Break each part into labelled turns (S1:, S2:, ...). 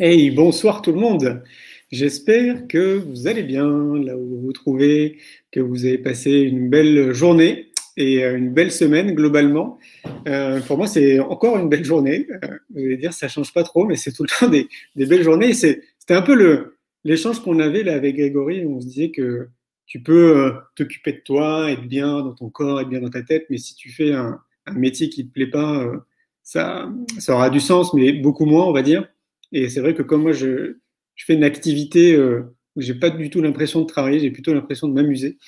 S1: Hey, bonsoir tout le monde. J'espère que vous allez bien là où vous vous trouvez, que vous avez passé une belle journée et euh, une belle semaine globalement. Euh, pour moi, c'est encore une belle journée. Euh, vous allez dire, ça change pas trop, mais c'est tout le temps des, belles journées. C'était un peu l'échange qu'on avait là avec Grégory. On se disait que tu peux t'occuper de toi, être bien dans ton corps, être bien dans ta tête, mais si tu fais un, métier qui te plaît pas, ça aura du sens, mais beaucoup moins, on va dire. Et c'est vrai que comme moi, je, fais une activité euh, où j'ai pas du tout l'impression de travailler, j'ai plutôt l'impression de m'amuser.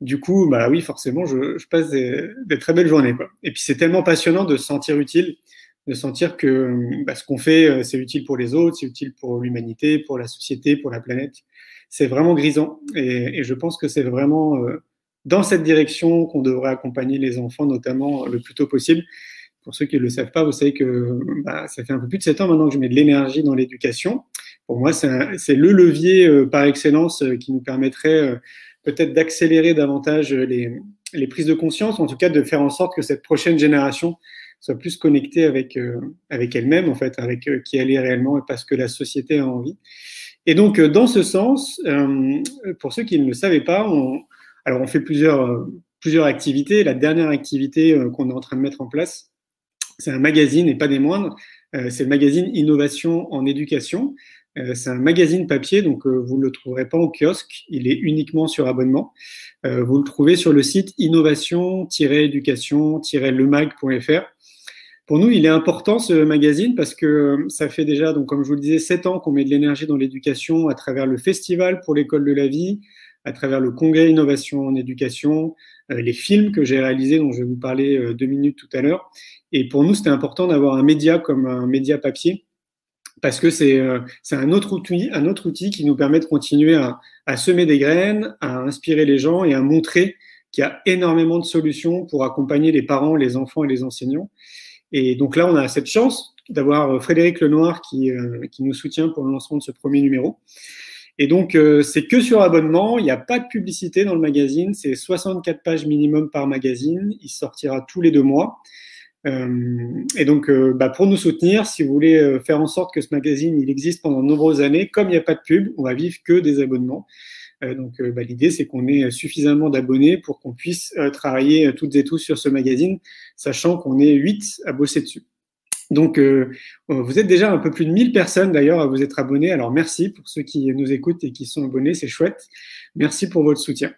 S1: Du coup, bah oui, forcément, je, passe des, très belles journées. Et puis c'est tellement passionnant de se sentir utile, de sentir que bah, ce qu'on fait, euh, c'est utile pour les autres, c'est utile pour l'humanité, pour la société, pour la planète. C'est vraiment grisant. Et, je pense que c'est vraiment euh, dans cette direction qu'on devrait accompagner les enfants, notamment le plus tôt possible. Pour ceux qui ne le savent pas, vous savez que bah, ça fait un peu plus de 7 ans maintenant que je mets de l'énergie dans l'éducation. Pour moi, c'est le levier euh, par excellence euh, qui nous permettrait euh, peut-être d'accélérer davantage les, les, prises de conscience, en tout cas de faire en sorte que cette prochaine génération soit plus connectée avec, euh, avec elle-même, en fait, avec euh, qui elle est réellement et parce que la société a envie. Et donc, euh, dans ce sens, pour ceux qui ne le savaient pas, on, alors on fait plusieurs, plusieurs activités. La dernière activité qu'on est en train de mettre en place, c'est un magazine et pas des moindres. Euh, c'est le magazine Innovation en éducation. Euh, c'est un magazine papier, donc euh, vous ne le trouverez pas au kiosque, il est uniquement sur abonnement. vous le trouvez sur le site innovation-éducation-lemag.fr. Pour nous, il est important ce magazine parce que ça fait déjà, donc comme je vous le disais, sept ans qu'on met de l'énergie dans l'éducation à travers le festival pour l'école de la vie, à travers le congrès innovation en éducation, les films que j'ai réalisés, dont je vais vous parler euh, deux minutes tout à l'heure. Et pour nous, c'était important d'avoir un média comme un média papier parce que c'est euh, un autre outil, un autre outil qui nous permet de continuer à, à, semer des graines, à inspirer les gens et à montrer qu'il y a énormément de solutions pour accompagner les parents, les enfants et les enseignants. Et donc là, on a cette chance d'avoir Frédéric Lenoir qui, euh, qui nous soutient pour le lancement de ce premier numéro. Et donc, euh, c'est que sur abonnement. Il n'y a pas de publicité dans le magazine. C'est 64 pages minimum par magazine. Il sortira tous les deux mois. Euh, et donc, euh, bah, pour nous soutenir, si vous voulez faire en sorte que ce magazine il existe pendant de nombreuses années, comme il n'y a pas de pub, on va vivre que des abonnements. Donc, bah, l'idée, c'est qu'on ait suffisamment d'abonnés pour qu'on puisse travailler toutes et tous sur ce magazine, sachant qu'on est 8 à bosser dessus. Donc, euh, vous êtes déjà un peu plus de 1000 personnes d'ailleurs à vous être abonnés. Alors, merci pour ceux qui nous écoutent et qui sont abonnés, c'est chouette. Merci pour votre soutien.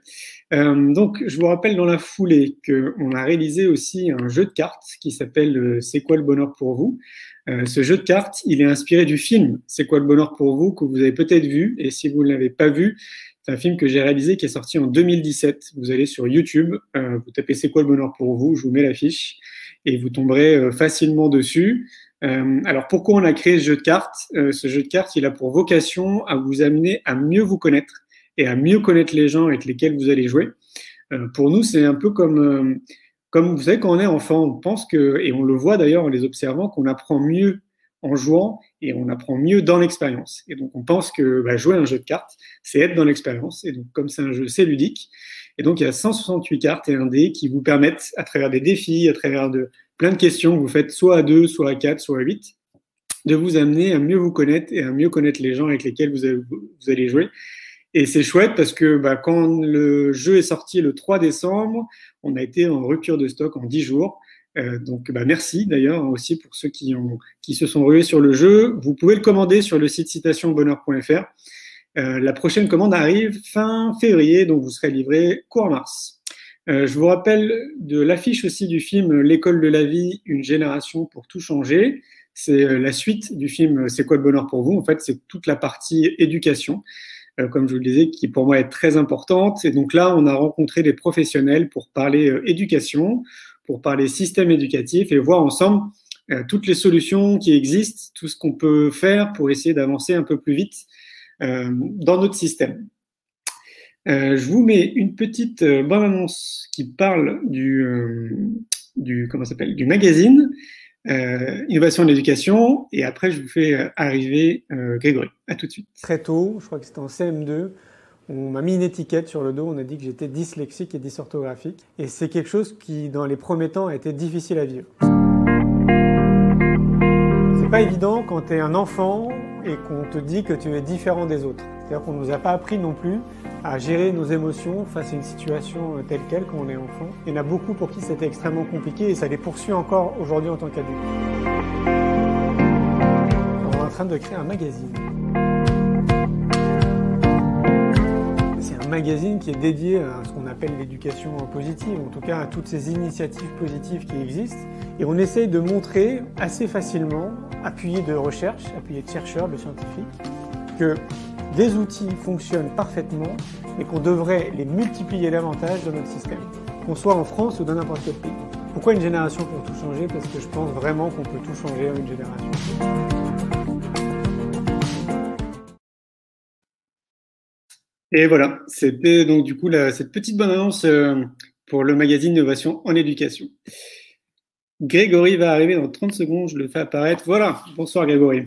S1: Euh, donc, je vous rappelle dans la foulée qu'on a réalisé aussi un jeu de cartes qui s'appelle euh, C'est quoi le bonheur pour vous? Euh, Ce jeu de cartes, il est inspiré du film C'est quoi le bonheur pour vous que vous avez peut-être vu. Et si vous ne l'avez pas vu, c'est un film que j'ai réalisé qui est sorti en 2017. Vous allez sur YouTube, euh, vous tapez C'est quoi le bonheur pour vous Je vous mets l'affiche et vous tomberez euh, facilement dessus. Euh, alors pourquoi on a créé ce jeu de cartes? Euh, Ce jeu de cartes, il a pour vocation à vous amener à mieux vous connaître et à mieux connaître les gens avec lesquels vous allez jouer. pour nous, c'est un peu comme, comme vous savez, quand on est enfant, on pense que, et on le voit d'ailleurs en les observant, qu'on apprend mieux en jouant et on apprend mieux dans l'expérience. Et donc on pense que bah, jouer un jeu de cartes, c'est être dans l'expérience. Et donc comme c'est un jeu, c'est ludique. Et donc, il y a 168 cartes et un dé qui vous permettent, à travers des défis, à travers de plein de questions que vous faites soit à 2, soit à 4, soit à 8, de vous amener à mieux vous connaître et à mieux connaître les gens avec lesquels vous, allez jouer. Et c'est chouette parce que bah, quand le jeu est sorti le 3 décembre, on a été en rupture de stock en 10 jours. Euh, donc bah, merci d'ailleurs aussi pour ceux qui, se sont rués sur le jeu. Vous pouvez le commander sur le site citationbonheur.fr. Euh, la prochaine commande arrive fin février, donc vous serez livré court mars. Euh, je vous rappelle de l'affiche aussi du film L'école de la vie, une génération pour tout changer. C'est euh, la suite du film C'est quoi le bonheur pour vous? En fait, c'est toute la partie éducation, comme je vous le disais, qui pour moi est très importante. Et donc là, on a rencontré des professionnels pour parler éducation, pour parler système éducatif et voir ensemble toutes les solutions qui existent, tout ce qu'on peut faire pour essayer d'avancer un peu plus vite euh, dans notre système. Euh, je vous mets une petite euh, bonne annonce qui parle du, du comment s'appelle du magazine Innovation en éducation et après je vous fais arriver Grégory. À tout de suite.
S2: Très tôt, je crois que c'était en CM2. On m'a mis une étiquette sur le dos, on a dit que j'étais dyslexique et dysorthographique. Et c'est quelque chose qui, dans les premiers temps, a été difficile à vivre. C'est pas évident quand tu es un enfant et qu'on te dit que tu es différent des autres. C'est-à-dire qu'on ne nous a pas appris non plus à gérer nos émotions face à une situation euh, telle qu'elle quand on est enfant. Il y en a beaucoup pour qui c'était extrêmement compliqué et ça les poursuit encore aujourd'hui en tant qu'adulte. On est en train de créer un magazine. Magazine qui est dédié à ce qu'on appelle l'éducation positive, en tout cas à toutes ces initiatives positives qui existent. Et on essaye de montrer assez facilement, appuyé de recherche, appuyé de chercheurs, de scientifiques, que des outils fonctionnent parfaitement et qu'on devrait les multiplier davantage dans notre système, qu'on soit en France ou dans n'importe quel pays. Pourquoi une génération pour tout changer? Parce que je pense vraiment qu'on peut tout changer en une génération.
S1: Et voilà, c'était donc du coup cette petite bonne annonce euh, pour le magazine Innovation en éducation. Grégory va arriver dans 30 secondes, je le fais apparaître. Voilà, bonsoir Grégory.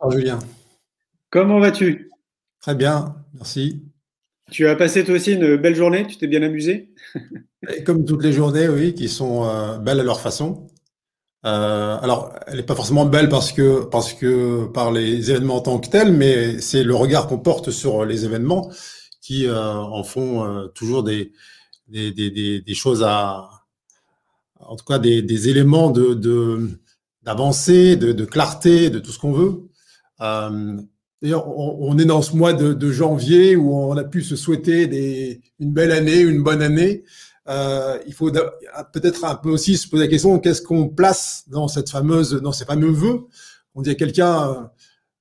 S3: Bonjour Julien.
S1: Comment vas-tu?
S3: Très bien, merci.
S1: Tu as passé toi aussi une belle journée, tu t'es bien amusé?
S3: Comme toutes les journées, oui, qui sont euh, belles à leur façon. Euh, alors, elle n'est pas forcément belle parce que, parce que par les événements en tant que tels, mais c'est le regard qu'on porte sur les événements qui euh, en font toujours des, des, des, des, choses à, en tout cas des, éléments de d'avancée, de, de, clarté, de tout ce qu'on veut. D'ailleurs, on, est dans ce mois de, janvier où on a pu se souhaiter des, une belle année, une bonne année. Euh, il faut peut-être un peu aussi se poser la question qu'est-ce qu'on place dans cette fameuse, dans ces fameux vœux? On dit à quelqu'un,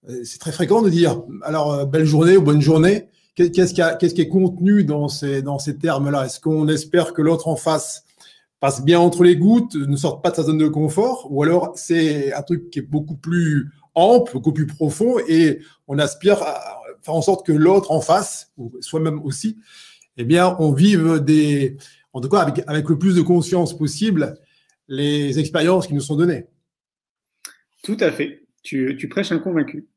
S3: euh, c'est très fréquent de dire alors euh, belle journée ou bonne journée. Qu'est-ce qui, qui est contenu dans ces, dans ces termes-là? Est-ce qu'on espère que l'autre en face passe bien entre les gouttes, ne sorte pas de sa zone de confort, ou alors c'est un truc qui est beaucoup plus ample, beaucoup plus profond, et on aspire à faire en sorte que l'autre en face, ou soi-même aussi, eh bien, on vive des, en tout cas avec, avec le plus de conscience possible, les expériences qui nous sont données.
S1: Tout à fait. Tu, tu prêches un convaincu.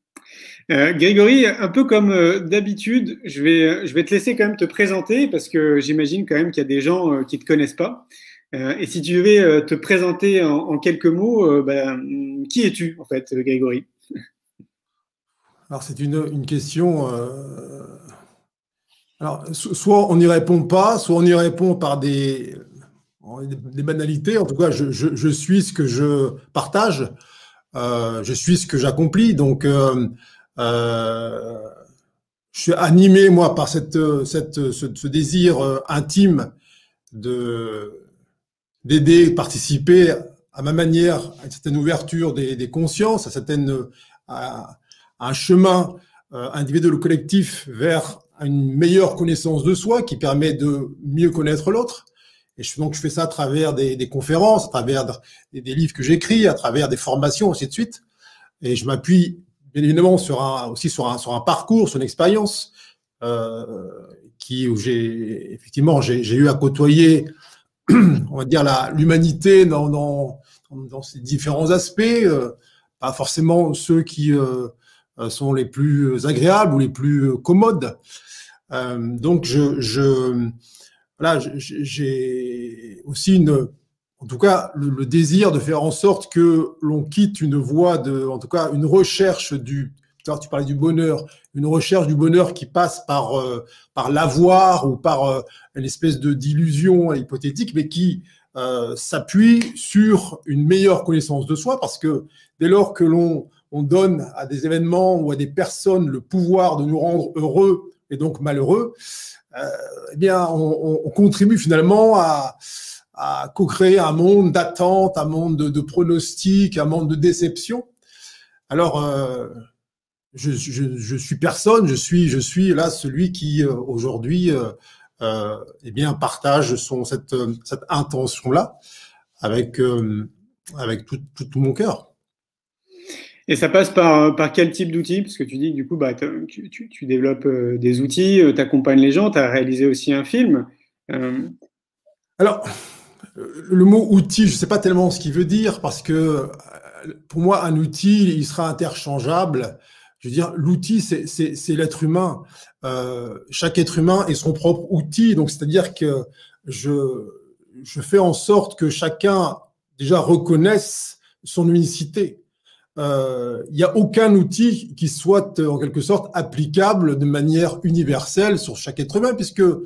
S1: Euh, Grégory, un peu comme euh, d'habitude, je vais, je vais te laisser quand même te présenter parce que j'imagine quand même qu'il y a des gens euh, qui ne te connaissent pas. Et si tu devais te présenter en, quelques mots, ben, qui es-tu en fait, Grégory?
S3: Alors c'est une, une, question. Alors soit on n'y répond pas, soit on y répond par des, des banalités. En tout cas, je, je, je, suis ce que je partage, je suis ce que j'accomplis. Donc je suis animé moi par cette, cette, ce, désir intime de d'aider, participer à ma manière à une certaine ouverture des, des consciences, à, certaine, à, un chemin euh, individuel ou collectif vers une meilleure connaissance de soi qui permet de mieux connaître l'autre. Et je, donc je fais ça à travers des, conférences, à travers des, livres que j'écris, à travers des formations, ainsi de suite. Et je m'appuie bien évidemment aussi sur un, sur un parcours, sur une expérience euh, qui où j'ai effectivement j'ai eu à côtoyer on va dire, l'humanité dans, dans, dans, ses différents aspects, euh, pas forcément ceux qui euh, sont les plus agréables ou les plus commodes. Donc, je, voilà, j'ai aussi une, en tout cas, le, désir de faire en sorte que l'on quitte une voie de, en tout cas, une recherche du tu parlais du bonheur, une recherche du bonheur qui passe par euh, par l'avoir ou par euh, une espèce de d'illusion hypothétique, mais qui euh, s'appuie sur une meilleure connaissance de soi, parce que dès lors que l'on on donne à des événements ou à des personnes le pouvoir de nous rendre heureux et donc malheureux, eh bien, on, on, contribue finalement à, à co-créer un monde d'attente, un monde de, de pronostics, un monde de déception. Alors, je, je, je, suis personne, je suis, je suis là celui qui euh, aujourd'hui, euh, euh, eh bien, partage son cette, cette intention là avec euh, avec tout, tout, mon cœur.
S1: Et ça passe par, par quel type d'outils? Parce que tu dis, du coup, bah, tu, développes des outils, tu accompagnes les gens, tu as réalisé aussi un film.
S3: Alors, le mot outil, je ne sais pas tellement ce qu'il veut dire, parce que pour moi, un outil, il sera interchangeable je veux dire, l'outil, c'est l'être humain. Euh, chaque être humain est son propre outil. Donc, c'est-à-dire que je, je fais en sorte que chacun déjà reconnaisse son unicité. Euh, il n'y a aucun outil qui soit en quelque sorte applicable de manière universelle sur chaque être humain, puisque euh,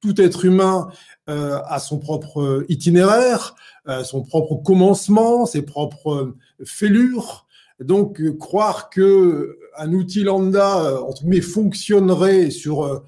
S3: tout être humain euh, a son propre itinéraire, son propre commencement, ses propres fêlures. Donc, croire que un outil lambda entre guillemets fonctionnerait sur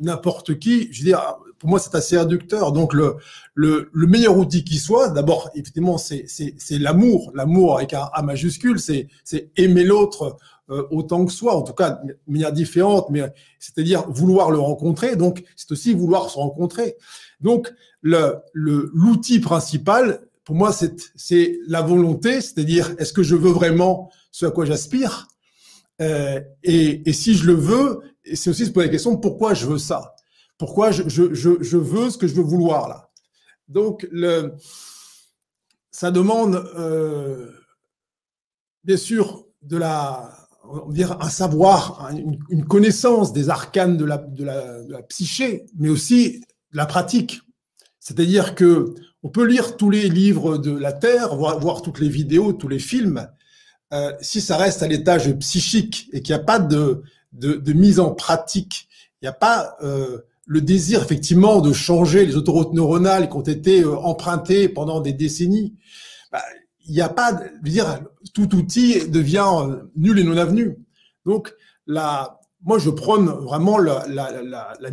S3: n'importe qui, je veux dire, pour moi, c'est assez réducteur. Donc, le, le, le, meilleur outil qui soit, d'abord, effectivement, c'est l'amour. L'amour avec un A majuscule, c'est aimer l'autre euh, autant que soi, en tout cas de manière différente, mais c'est-à-dire vouloir le rencontrer. Donc, c'est aussi vouloir se rencontrer. Donc, l'outil le, l'outil principal, pour moi, c'est la volonté, c'est-à-dire est-ce que je veux vraiment ce à quoi j'aspire euh, et, et si je le veux, c'est aussi se poser la question pourquoi je veux ça? Pourquoi je, veux ce que je veux vouloir là? Donc, ça demande euh, bien sûr de la, on dire un savoir, une, connaissance des arcanes de la, psyché, mais aussi de la pratique. C'est-à-dire que on peut lire tous les livres de la Terre, voir, toutes les vidéos, tous les films. Euh, si ça reste à l'étage psychique et qu'il n'y a pas de, mise en pratique, il n'y a pas euh, le désir effectivement de changer les autoroutes neuronales qui ont été euh, empruntées pendant des décennies, bah, il n'y a pas, je veux dire, tout outil devient euh, nul et non avenu. Donc, la, moi, je prône vraiment la,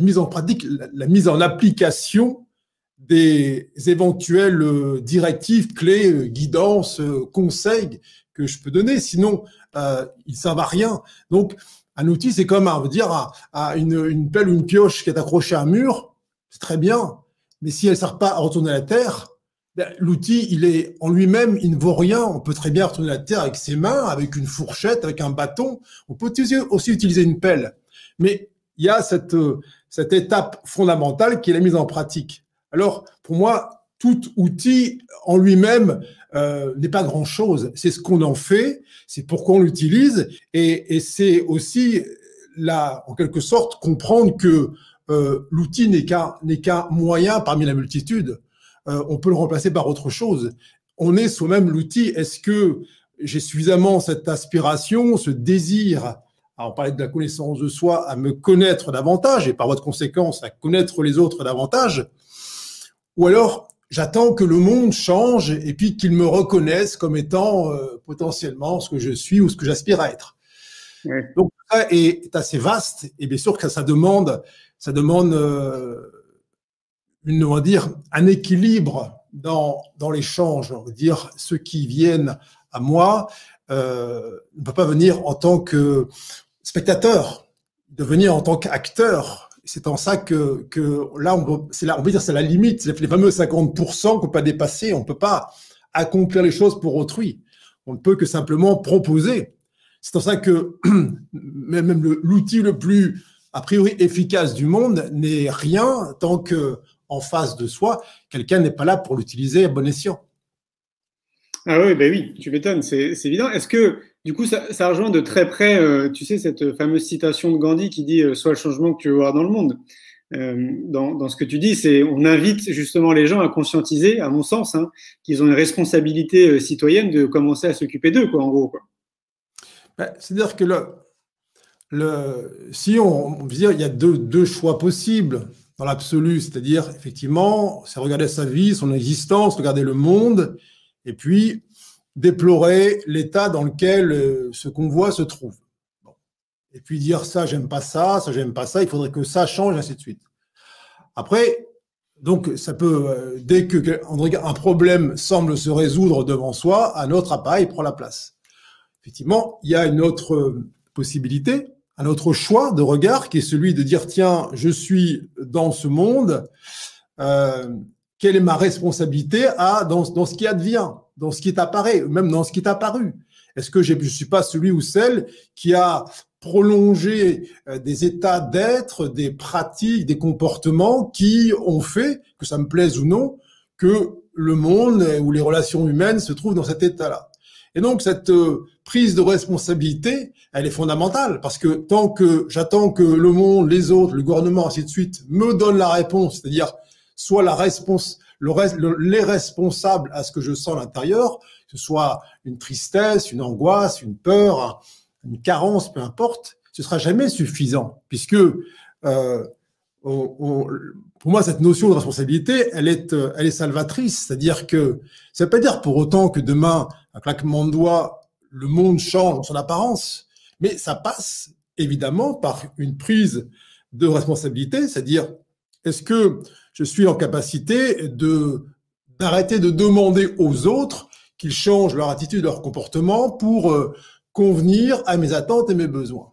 S3: mise en pratique, la, mise en application des éventuelles euh, directives, clés, guidances, conseils que je peux donner. Sinon, euh, il ne servent à rien. Donc, un outil, c'est comme, veut dire, à, une, une, pelle ou une pioche qui est accrochée à un mur, c'est très bien. Mais si elle ne sert pas à retourner la terre, ben, l'outil, il est en lui-même, il ne vaut rien. On peut très bien retourner la terre avec ses mains, avec une fourchette, avec un bâton. On peut aussi utiliser une pelle. Mais il y a cette, cette étape fondamentale qui est la mise en pratique. Alors, pour moi, tout outil en lui-même euh, n'est pas grand-chose. C'est ce qu'on en fait, c'est pourquoi on l'utilise, et, et c'est aussi là, en quelque sorte, comprendre que euh, l'outil n'est qu'un moyen parmi la multitude. Euh, on peut le remplacer par autre chose. On est soi-même l'outil. Est-ce que j'ai suffisamment cette aspiration, ce désir? À on parlait de la connaissance de soi, à me connaître davantage et par votre conséquence à connaître les autres davantage, ou alors j'attends que le monde change et puis qu'il me reconnaisse comme étant euh, potentiellement ce que je suis ou ce que j'aspire à être. Donc ça est, assez vaste et bien sûr que ça demande, ça demande euh, une, on va dire, un équilibre dans, dans l'échange. On va dire ceux qui viennent à moi euh, ne peuvent pas venir en tant que spectateur, de venir en tant qu'acteur c'est en ça que, que là, on, c'est là, on c'est la limite, c'est les fameux 50% qu'on peut pas dépasser. On peut pas accomplir les choses pour autrui. On ne peut que simplement proposer. C'est en ça que même l'outil le plus a priori efficace du monde n'est rien tant que en face de soi, quelqu'un n'est pas là pour l'utiliser à bon escient.
S1: Ah oui, ben oui, tu m'étonnes, c'est évident. Est-ce que du coup, ça, rejoint de très près, euh, tu sais, cette fameuse citation de Gandhi qui dit euh, Sois le changement que tu veux voir dans le monde. Euh, dans, ce que tu dis, c'est on invite justement les gens à conscientiser, à mon sens, hein, qu'ils ont une responsabilité euh, citoyenne de commencer à s'occuper d'eux, quoi, en gros.
S3: Ben, C'est-à-dire que le, le, si on, on veut dire, il y a deux choix possibles dans l'absolu, c'est-à-dire effectivement, c'est regarder sa vie, son existence, regarder le monde, et puis déplorer l'état dans lequel euh, ce qu'on voit se trouve. Et puis dire ça, j'aime pas ça, ça, j'aime pas ça, il faudrait que ça change, ainsi de suite. Après, donc, ça peut, euh, dès que un problème semble se résoudre devant soi, un autre appareil prend la place. Effectivement, il y a une autre euh, possibilité, un autre choix de regard qui est celui de dire tiens, je suis dans ce monde, euh, quelle est ma responsabilité à, dans, dans ce qui advient? Dans ce qui apparu, même dans ce qui est apparu. Est-ce que je ne suis pas celui ou celle qui a prolongé euh, des états d'être, des pratiques, des comportements qui ont fait, que ça me plaise ou non, que le monde ou les relations humaines se trouvent dans cet état-là? Et donc cette euh, prise de responsabilité, elle est fondamentale parce que tant que j'attends que le monde, les autres, le gouvernement, ainsi de suite, me donne la réponse, c'est-à-dire soit la réponse le, les responsables à ce que je sens à l'intérieur, que ce soit une tristesse, une angoisse, une peur, une carence, peu importe, ce sera jamais suffisant, puisque euh, pour moi, cette notion de responsabilité, elle est, euh, salvatrice. C'est-à-dire que ça ne veut pas dire pour autant que demain, un claquement de doigts, le monde change dans son apparence, mais ça passe évidemment par une prise de responsabilité, c'est-à-dire est-ce que je suis en capacité de d'arrêter de demander aux autres qu'ils changent leur attitude, leur comportement pour euh, convenir à mes attentes et mes besoins.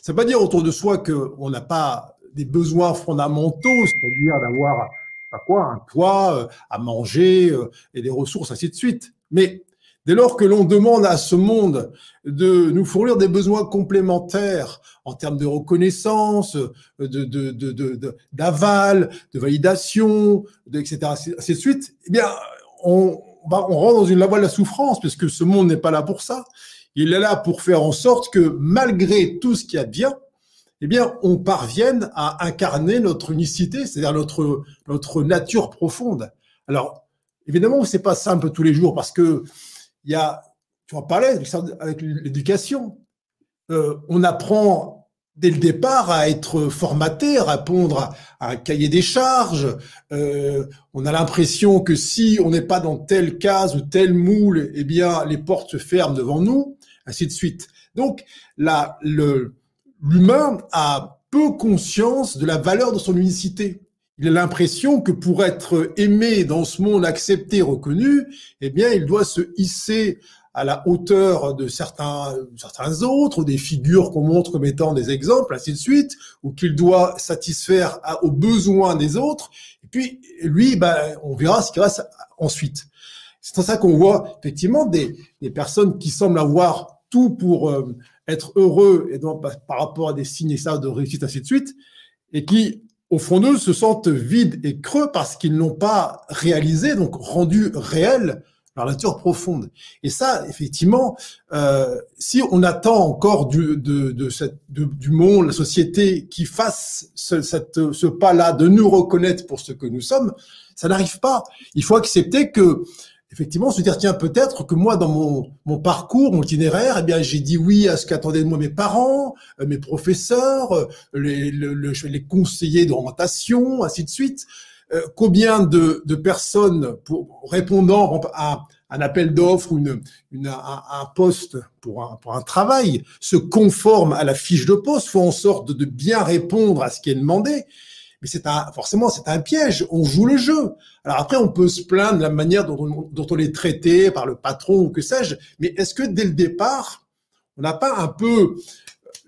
S3: Ça ne veut pas dire autour de soi qu'on n'a pas des besoins fondamentaux, c'est-à-dire d'avoir quoi, un toit, euh, à manger euh, et des ressources, ainsi de suite. Mais dès lors que l'on demande à ce monde de nous fournir des besoins complémentaires en termes de reconnaissance, de, de, d'aval, de, validation, etc., ainsi de suite, eh bien, on, on rentre dans une voie de la souffrance, puisque ce monde n'est pas là pour ça. Il est là pour faire en sorte que malgré tout ce qui a bien, eh bien, on parvienne à incarner notre unicité, c'est-à-dire notre, notre nature profonde. Alors, évidemment, c'est pas simple tous les jours parce que il y a, tu en parlais avec l'éducation, euh, on apprend dès le départ à être formaté, à répondre à, un cahier des charges. Euh, on a l'impression que si on n'est pas dans telle case ou tel moule, eh bien, les portes se ferment devant nous, ainsi de suite. Donc, l'humain a peu conscience de la valeur de son unicité. Il a l'impression que pour être aimé dans ce monde, accepté, reconnu, eh bien, il doit se hisser à la hauteur de certains, certains autres, des figures qu'on montre comme étant des exemples, ainsi de suite, ou qu'il doit satisfaire aux besoins des autres. Et puis, lui, ben, on verra ce qui reste ensuite. C'est pour ça qu'on voit effectivement des, personnes qui semblent avoir tout pour euh, être heureux et donc par rapport à des signes ça de réussite, ainsi de suite, et qui, au fond d'eux, se sentent vides et creux parce qu'ils n'ont pas réalisé, donc rendu réel leur nature profonde. Et ça, effectivement, euh, si on attend encore du, de, de cette, du monde, la société, qui fasse ce, cette, ce pas-là de nous reconnaître pour ce que nous sommes, ça n'arrive pas. Il faut accepter que effectivement se dire tiens peut-être que moi dans mon, mon parcours mon itinéraire eh bien j'ai dit oui à ce qu'attendaient de moi mes parents euh, mes professeurs euh, les, les conseillers d'orientation ainsi de suite combien de, personnes répondant à un appel d'offres ou une, un, poste pour un, pour un travail se conforment à la fiche de poste font en sorte de, de bien répondre à ce qui est demandé mais c'est un, forcément, c'est un piège. On joue le jeu. Alors après, on peut se plaindre de la manière dont on, dont on est traité par le patron ou que sais-je. Mais est-ce que dès le départ, on n'a pas un peu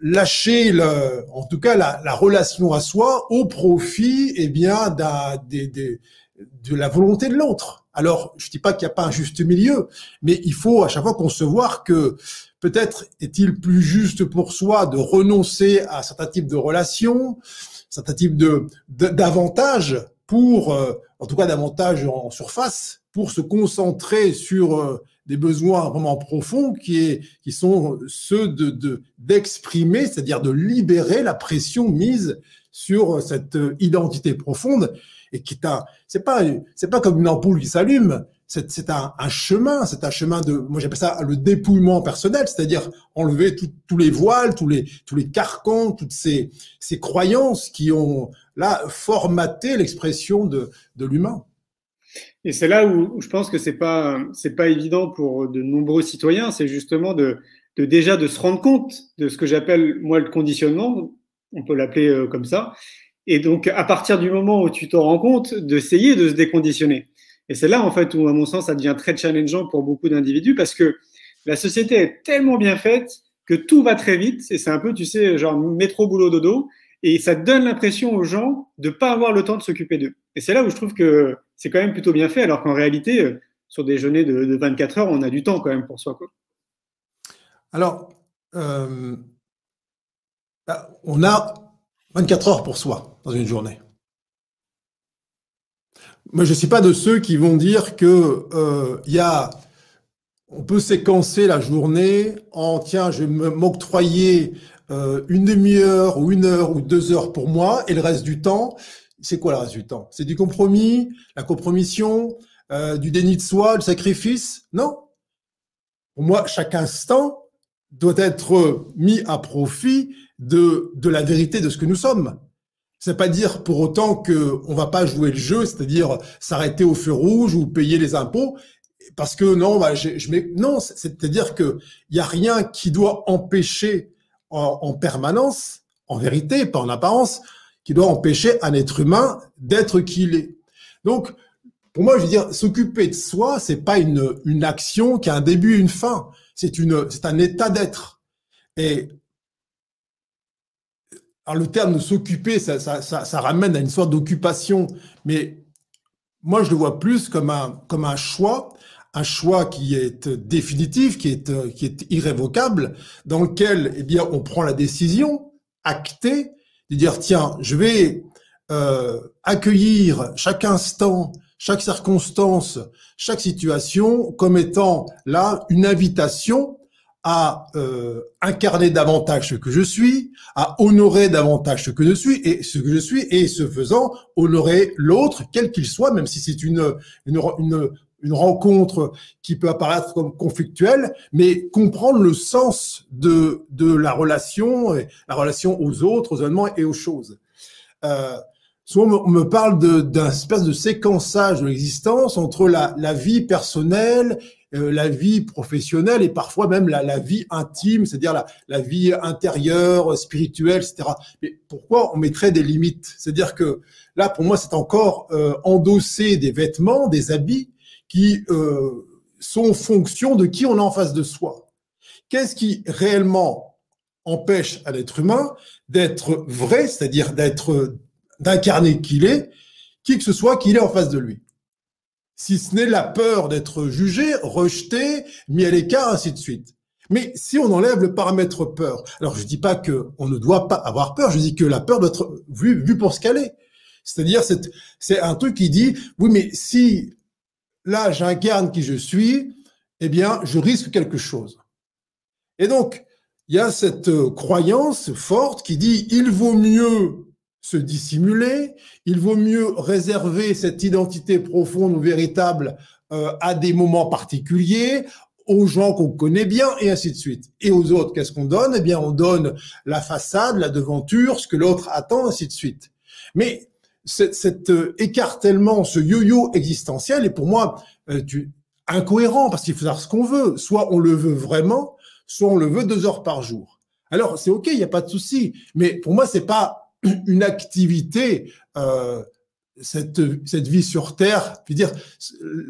S3: lâché le, en tout cas la, la relation à soi au profit, eh bien, de la volonté de l'autre. Alors, je dis pas qu'il n'y a pas un juste milieu, mais il faut à chaque fois concevoir que peut-être est-il plus juste pour soi de renoncer à certains types de relations, certain type de d'avantages pour, euh, en tout cas davantage en surface, pour se concentrer sur euh, des besoins vraiment profonds qui, sont ceux de d'exprimer, c'est-à-dire de libérer la pression mise sur cette identité profonde et qui est un, c'est pas, c'est pas comme une ampoule qui s'allume, c'est un, chemin, c'est un chemin de, moi j'appelle ça le dépouillement personnel, c'est-à-dire enlever tous les voiles, tous les, tous carcans, toutes ces, ces croyances qui ont là formaté l'expression de l'humain.
S1: Et c'est là où, je pense que c'est pas, c'est pas évident pour de nombreux citoyens, c'est justement de, de déjà de se rendre compte de ce que j'appelle moi le conditionnement, on peut l'appeler euh, comme ça, et donc à partir du moment où tu t'en rends compte, d'essayer de se déconditionner. Et c'est là, en fait, où, à mon sens, ça devient très challengeant pour beaucoup d'individus parce que la société est tellement bien faite que tout va très vite. Et c'est un peu, tu sais, genre métro, boulot, dodo. Et ça donne l'impression aux gens de pas avoir le temps de s'occuper d'eux. Et c'est là où je trouve que c'est quand même plutôt bien fait, alors qu'en réalité, euh, sur des journées de, 24 heures, on a du temps quand même pour soi.
S3: Alors, euh, bah, on a 24 heures pour soi dans une journée. Moi, je suis pas de ceux qui vont dire que euh, y a, on peut séquencer la journée en tiens, je vais m'octroyer une demi-heure ou une heure ou deux heures pour moi et le reste du temps, c'est quoi le temps C'est du compromis, la compromission, euh, du déni de soi, du sacrifice? Non. pour moi, chaque instant doit être mis à profit de, de la vérité de ce que nous sommes. C'est pas dire pour autant que on va pas jouer le jeu, c'est-à-dire s'arrêter au feu rouge ou payer les impôts, parce que non, bah, je, non, c'est-à-dire que il y a rien qui doit empêcher en, permanence, en vérité, pas en apparence, qui doit empêcher un être humain d'être qui il est. Donc, pour moi, je veux dire, s'occuper de soi, c'est pas une, une action qui a un début et une fin. C'est une, c'est un état d'être. Et alors le terme de s'occuper, ça, ça, ça, ramène à une sorte d'occupation, mais moi je le vois plus comme un, comme un choix, un choix qui est définitif, qui est, qui est irrévocable, dans lequel eh bien, on prend la décision actée de dire tiens, je vais euh, accueillir chaque instant, chaque circonstance, chaque situation comme étant là une invitation à euh, incarner davantage ce que je suis, à honorer davantage ce que je suis et ce que je suis, et ce faisant honorer l'autre, quel qu'il soit, même si c'est une, une rencontre qui peut apparaître comme conflictuelle, mais comprendre le sens de, de la relation, la relation aux autres, aux événements et aux choses. Euh, souvent, on me parle d'un espèce de séquençage de l'existence entre la, la vie personnelle euh, la vie professionnelle et parfois même la, la vie intime, c'est-à-dire la, la, vie intérieure, spirituelle, etc. Mais pourquoi on mettrait des limites? C'est-à-dire que là, pour moi, c'est encore euh, endosser des vêtements, des habits qui euh, sont fonction de qui on a en face de soi. Qu'est-ce qui réellement empêche à l'être humain d'être vrai, c'est-à-dire d'être d'incarner qui il est, qui que ce soit qu'il est en face de lui? Si ce n'est la peur d'être jugé, rejeté, mis à l'écart, ainsi de suite. Mais si on enlève le paramètre peur, alors je dis pas que on ne doit pas avoir peur, je dis que la peur doit être vue, vue pour ce qu'elle est. C'est-à-dire, c'est un truc qui dit, oui, mais si là j'incarne qui je suis, eh bien, je risque quelque chose. Et donc, il y a cette croyance forte qui dit, il vaut mieux se dissimuler, il vaut mieux réserver cette identité profonde ou véritable euh, à des moments particuliers, aux gens qu'on connaît bien, et ainsi de suite. Et aux autres, qu'est-ce qu'on donne? Eh bien, on donne la façade, la devanture, ce que l'autre attend, ainsi de suite. Mais cet euh, écartèlement, ce yo-yo existentiel est pour moi euh, incohérent, parce qu'il faut savoir ce qu'on veut. Soit on le veut vraiment, soit on le veut deux heures par jour. Alors, c'est OK, il n'y a pas de souci. Mais pour moi, c'est pas une activité, euh, cette, cette vie sur Terre, puis dire,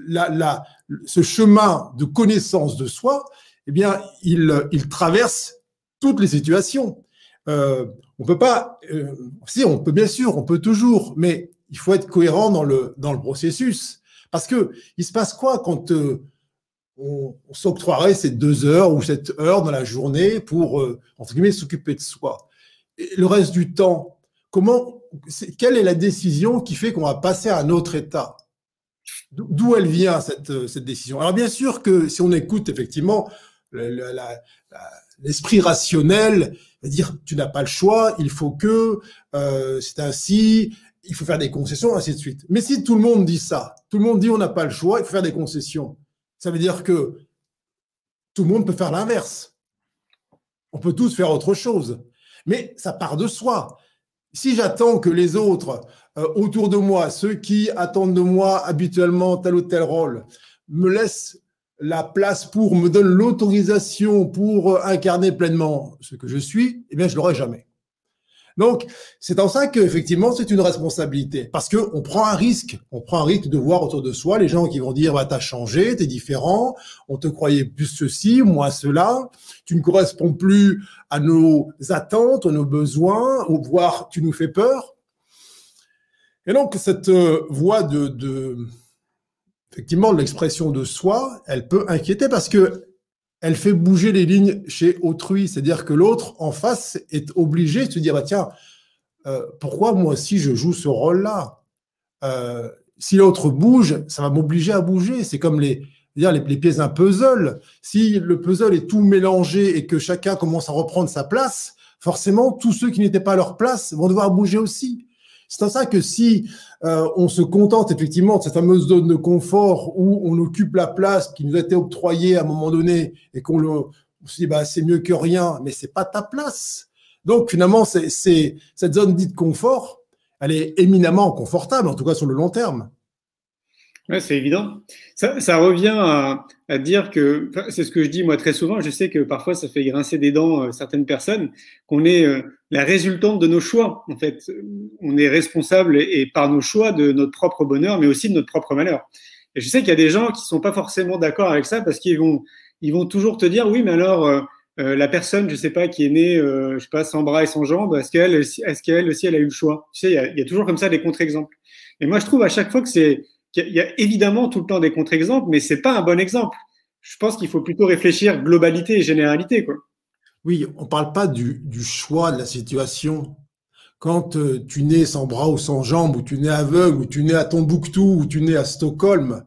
S3: la, la, ce chemin de connaissance de soi, eh bien, il, il traverse toutes les situations. Euh, on peut pas, euh, si on peut bien sûr, on peut toujours, mais il faut être cohérent dans le dans le processus. Parce que il se passe quoi quand euh, on, on s'octroierait ces deux heures ou cette heure dans la journée pour entre guillemets s'occuper de soi? Et le reste du temps, comment, quelle est la décision qui fait qu'on va passer à un autre état? D'où elle vient cette, cette décision? Alors bien sûr que si on écoute effectivement l'esprit rationnel, dire tu n'as pas le choix, il faut que euh, c'est ainsi, il faut faire des concessions, ainsi de suite. Mais si tout le monde dit ça, tout le monde dit on n'a pas le choix, il faut faire des concessions, ça veut dire que tout le monde peut faire l'inverse. On peut tous faire autre chose. Mais ça part de soi si j'attends que les autres euh, autour de moi, ceux qui attendent de moi habituellement tel ou tel rôle, me laissent la place pour, me donnent l'autorisation pour euh, incarner pleinement ce que je suis, eh bien, je l'aurai jamais. Donc, c'est en ça qu'effectivement, c'est une responsabilité. Parce que on prend un risque. On prend un risque de voir autour de soi les gens qui vont dire, bah, t'as changé, t'es différent, on te croyait plus ceci, moins cela, tu ne corresponds plus à nos attentes, à nos besoins, ou voire tu nous fais peur. Et donc, cette euh, voie de, de effectivement, l'expression de soi, elle peut inquiéter parce que elle fait bouger les lignes chez autrui. C'est-à-dire que l'autre en face est obligé de se dire, bah, tiens, euh, pourquoi moi aussi je joue ce rôle-là? Euh, Si l'autre bouge, ça va m'obliger à bouger. C'est comme les, dire les, les pièces d'un puzzle. Si le puzzle est tout mélangé et que chacun commence à reprendre sa place, forcément, tous ceux qui n'étaient pas à leur place vont devoir bouger aussi. C'est en ça que si euh, on se contente effectivement de cette fameuse zone de confort où on occupe la place qui nous a été octroyée à un moment donné et qu'on le, se dit bah c'est mieux que rien, mais c'est pas ta place. Donc finalement, c'est cette zone dite confort, elle est éminemment confortable, en tout cas sur le long terme.
S1: Ouais, c'est évident. Ça, ça revient à, à, dire que, c'est ce que je dis moi très souvent, je sais que parfois ça fait grincer des dents euh, certaines personnes, qu'on est euh, la résultante de nos choix. En fait, on est responsable et, par nos choix de notre propre bonheur, mais aussi de notre propre malheur. Et je sais qu'il y a des gens qui sont pas forcément d'accord avec ça parce qu'ils vont, ils vont toujours te dire, oui, mais alors, euh, euh la personne, je sais pas, qui est née, euh, je sais pas, sans bras et sans jambes, est-ce qu'elle, est-ce qu'elle aussi, elle a eu le choix? Tu sais, il y y a toujours comme ça des contre-exemples. Et moi, je trouve à chaque fois que c'est il y a évidemment tout le temps des contre-exemples, mais c'est pas un bon exemple. Je pense qu'il faut plutôt réfléchir globalité et généralité. Quoi.
S3: Oui, on ne parle pas du, choix de la situation. Quand euh, tu nais sans bras ou sans jambes, ou tu nais aveugle, ou tu nais à Tombouctou, ou tu nais à Stockholm,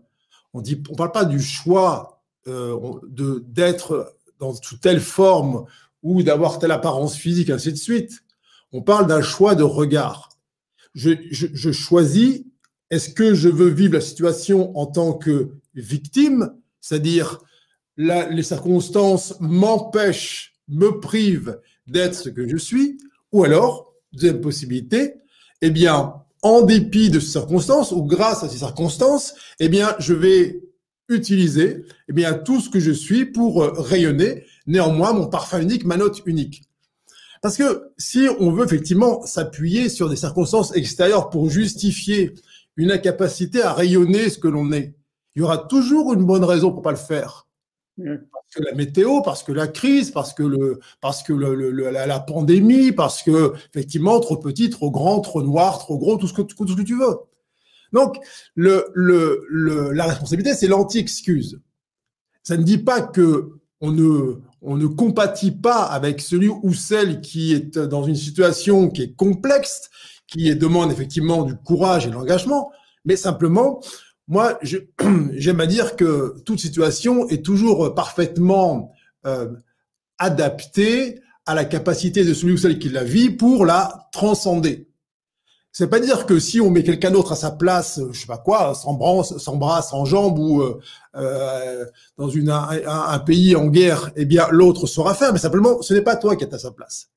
S3: on ne on parle pas du choix euh, d'être dans telle forme ou d'avoir telle apparence physique, ainsi de suite. On parle d'un choix de regard. Je, je choisis est-ce que je veux vivre la situation en tant que victime, c'est-à-dire les circonstances m'empêchent, me privent d'être ce que je suis, ou alors, deuxième possibilité, eh bien, en dépit de ces circonstances ou grâce à ces circonstances, eh bien, je vais utiliser eh bien, tout ce que je suis pour rayonner, néanmoins, mon parfum unique, ma note unique. Parce que si on veut effectivement s'appuyer sur des circonstances extérieures pour justifier une incapacité à rayonner ce que l'on est. Il y aura toujours une bonne raison pour pas le faire. Parce que la météo, parce que la crise, parce que le, parce que le, la, pandémie, parce que effectivement trop petit, trop grand, trop noir, trop gros, tout ce que, tout ce que tu veux. Donc le, le, la responsabilité, c'est l'anti-excuse. Ça ne dit pas que on ne, on ne compatit pas avec celui ou celle qui est dans une situation qui est complexe, qui demande effectivement du courage et de l'engagement, mais simplement, moi, j'aime à dire que toute situation est toujours parfaitement euh, adaptée à la capacité de celui ou celle qui la vit pour la transcender. C'est pas dire que si on met quelqu'un d'autre à sa place, je sais pas quoi, sans bras, sans jambes ou euh, euh dans une, un, un, pays en guerre, eh bien l'autre saura faire. Mais simplement, ce n'est pas toi qui es à sa place.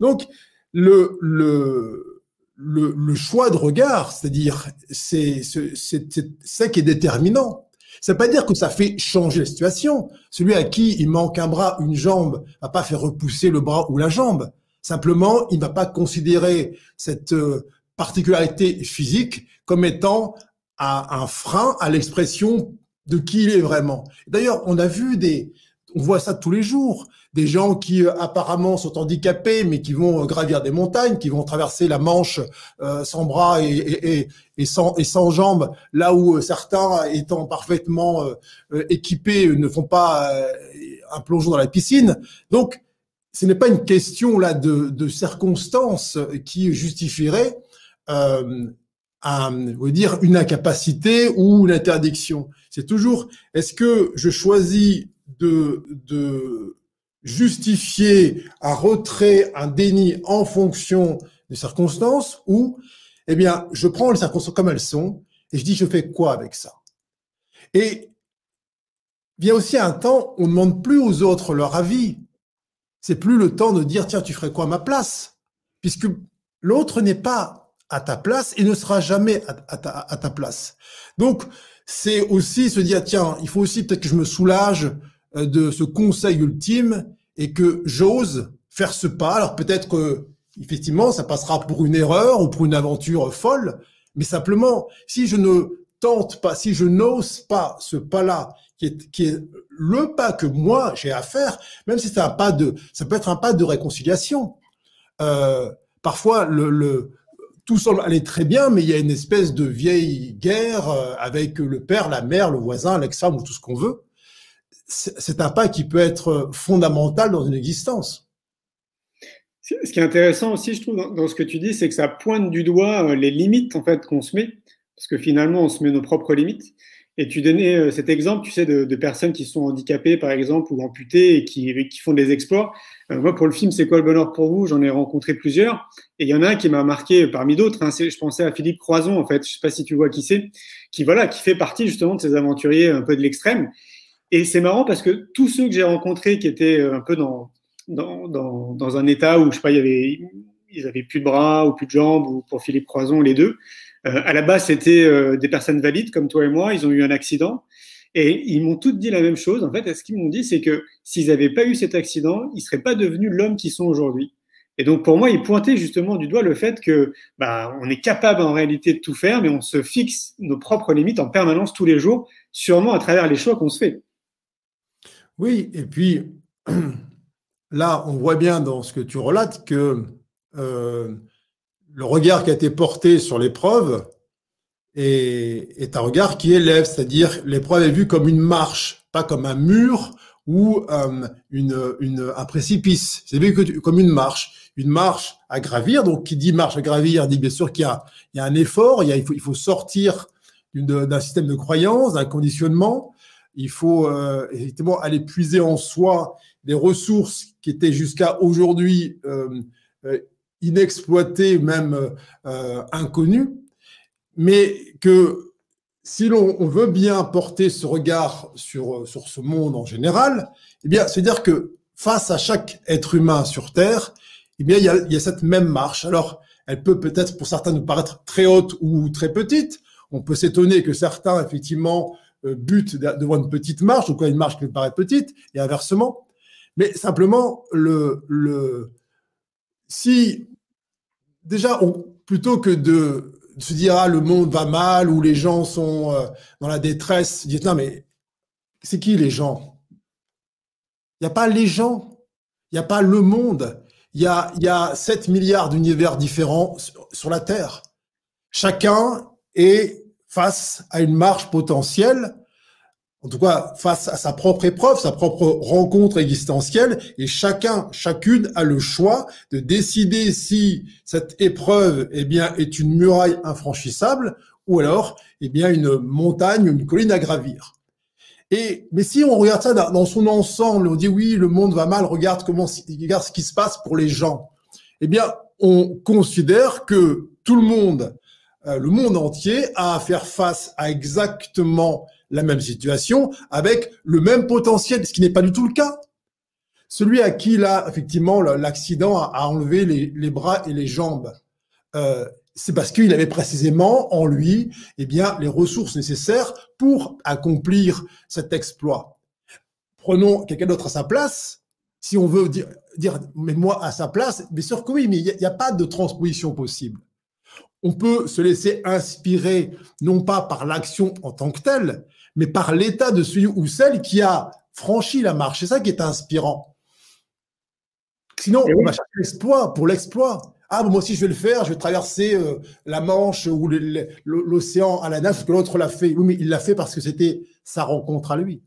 S3: Donc le, le le, choix de regard, c'est-à-dire c'est ça qui est déterminant. Ça ne veut pas dire que ça fait changer la situation. Celui à qui il manque un bras, une jambe, va pas faire repousser le bras ou la jambe. Simplement, il ne va pas considérer cette euh, particularité physique comme étant un frein à l'expression de qui il est vraiment. D'ailleurs, on a vu des, on voit ça tous les jours des gens qui euh, apparemment sont handicapés, mais qui vont euh, gravir des montagnes, qui vont traverser la Manche euh, sans bras et, sans, et sans jambes, là où certains, étant parfaitement équipés, ne font pas un plongeon dans la piscine. Donc, ce n'est pas une question là de, circonstances qui justifieraient un, dire une incapacité ou une interdiction. C'est toujours est-ce que je choisis de, justifier un retrait, un déni en fonction des circonstances ou, eh bien, je prends les circonstances comme elles sont et je dis, je fais quoi avec ça? Et il y a aussi un temps, on ne demande plus aux autres leur avis. C'est plus le temps de dire, tiens, tu ferais quoi à ma place? Puisque l'autre n'est pas à ta place et ne sera jamais à, ta, à ta, place. Donc, c'est aussi se dire, tiens, il faut aussi peut-être que je me soulage de ce conseil ultime et que j'ose faire ce pas. Alors peut-être que effectivement ça passera pour une erreur ou pour une aventure folle, mais simplement si je ne tente pas, si je n'ose pas ce pas-là, qui est, qui est le pas que moi j'ai à faire, même si c'est un pas de, ça peut être un pas de réconciliation. Euh, parfois le, le tout semble aller très bien, mais il y a une espèce de vieille guerre euh, avec le père, la mère, le voisin, l'ex-femme ou tout ce qu'on veut c'est un pas qui peut être fondamental dans une existence.
S1: Ce qui est intéressant aussi, je trouve, dans, ce que tu dis, c'est que ça pointe du doigt euh, les limites en fait qu'on se met, parce que finalement, on se met nos propres limites. Et tu donnais euh, cet exemple, tu sais, de, personnes qui sont handicapées, par exemple, ou amputées et qui, font des exploits. Euh, moi, pour le film C'est quoi le bonheur pour vous? J'en ai rencontré plusieurs. Et il y en a un qui m'a marqué parmi d'autres. Hein, je pensais à Philippe Croison, en fait. Je sais pas si tu vois qui c'est. Qui, voilà, qui fait partie justement de ces aventuriers un peu de l'extrême. Et c'est marrant parce que tous ceux que j'ai rencontrés qui étaient un peu dans, dans, dans, dans, un état où, je sais pas, il y avait, ils avaient plus de bras ou plus de jambes, ou pour Philippe Croison, les deux, euh, à la base, c'était euh, des personnes valides comme toi et moi. Ils ont eu un accident. Et ils m'ont toutes dit la même chose. En fait, ce qu'ils m'ont dit, c'est que s'ils n'avaient pas eu cet accident, ils ne seraient pas devenus l'homme qu'ils sont aujourd'hui. Et donc, pour moi, ils pointaient justement du doigt le fait que bah, on est capable en réalité de tout faire, mais on se fixe nos propres limites en permanence tous les jours, sûrement à travers les choix qu'on se fait.
S3: Oui, et puis là, on voit bien dans ce que tu relates que euh, le regard qui a été porté sur l'épreuve est, un regard qui élève, c'est-à-dire l'épreuve est vue comme une marche, pas comme un mur ou euh, un précipice. C'est vu comme une marche, une marche à gravir. Donc, qui dit marche à gravir dit bien sûr qu'il y, y a, un effort, il, faut, il faut sortir d'un système de croyance, d'un conditionnement. Il faut euh, effectivement aller puiser en soi des ressources qui étaient jusqu'à aujourd'hui euh, inexploité, même euh, inconnu, mais que si l'on veut bien porter ce regard sur, sur ce monde en général, eh bien, c'est-à-dire que face à chaque être humain sur Terre, eh bien, il y a, il y a cette même marche. Alors, elle peut peut-être pour certains nous paraître très haute ou très petite. On peut s'étonner que certains, effectivement, euh, butent devant une petite marche, ou quoi une marche qui nous paraît petite, et inversement. Mais simplement, le, le, si déjà, plutôt que de, se dire ah le monde va mal ou les gens sont euh, dans la détresse, dites non mais c'est qui les gens? Il n'y a pas les gens, il n'y a pas le monde. Il y a, y a 7 milliards d'univers différents sur la Terre. Chacun est face à une marche potentielle en tout cas face à sa propre épreuve, sa propre rencontre existentielle, et chacun, chacune a le choix de décider si cette épreuve, eh bien, est une muraille infranchissable ou alors, eh bien, une montagne, une colline à gravir. Et mais si on regarde ça dans son ensemble, on dit oui, le monde va mal, regarde comment, regarde ce qui se passe pour les gens. Eh bien, on considère que tout le monde, le monde entier, a à faire face à exactement la même situation avec le même potentiel, ce qui n'est pas du tout le cas. Celui à qui là, effectivement, l'accident a enlevé les, bras et les jambes, euh, c'est parce qu'il avait précisément en lui, eh bien, les ressources nécessaires pour accomplir cet exploit. Prenons quelqu'un d'autre à sa place. Si on veut dire, dire, mais moi à sa place, bien sûr que oui, mais il n'y a, pas de transposition possible. On peut se laisser inspirer, non pas par l'action en tant que telle, mais par l'état de celui ou celle qui a franchi la marche. C'est ça qui est inspirant. Sinon, on va chercher l'exploit pour l'exploit. Ah, moi aussi, je vais le faire, je vais traverser euh, la Manche ou l'océan à la nage, que l'autre l'a fait. Oui, mais il l'a fait parce que c'était sa rencontre à lui.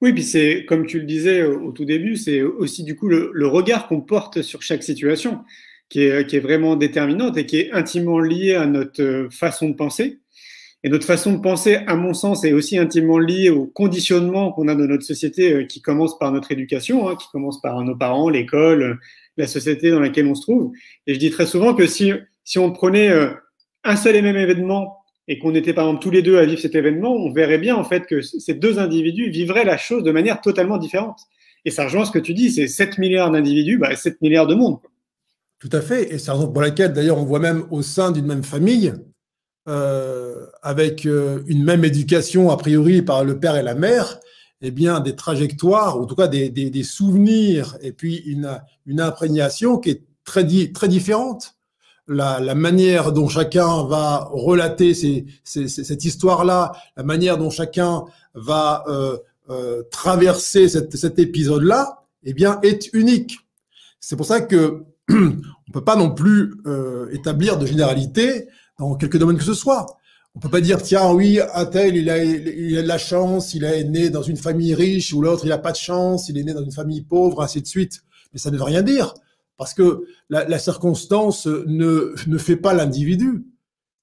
S1: Oui, puis c'est, comme tu le disais au, tout début, c'est aussi du coup le, regard qu'on porte sur chaque situation qui est, qui est, vraiment déterminante et qui est intimement lié à notre euh, façon de penser. Et notre façon de penser, à mon sens, est aussi intimement liée au conditionnement qu'on a dans notre société, euh, qui commence par notre éducation, hein, qui commence par nos parents, l'école, euh, la société dans laquelle on se trouve. Et je dis très souvent que si, si on prenait un seul et même événement et qu'on était par exemple tous les deux à vivre cet événement, on verrait bien en fait que ces deux individus vivraient la chose de manière totalement différente. Et ça rejoint ce que tu dis, c'est 7 milliards d'individus, bah, 7 milliards de monde.
S3: Tout à fait. Et c'est la raison pour laquelle, d'ailleurs, on voit même au sein d'une même famille, euh, avec euh, une même éducation a priori par le père et la mère, eh bien des trajectoires, en tout cas des, des, souvenirs, et puis une, une imprégnation qui est très, très différente. La, manière dont chacun va relater cette histoire-là, la manière dont chacun va euh, euh, traverser cet épisode-là, eh bien, est unique. C'est pour ça que on peut pas non plus euh, établir de généralité dans quelques domaines que ce soit. On peut pas dire tiens oui un tel il a il a de la chance il est né dans une famille riche ou l'autre il a pas de chance il est né dans une famille pauvre ainsi de suite. Mais ça ne veut rien dire parce que la, la circonstance ne ne fait pas l'individu.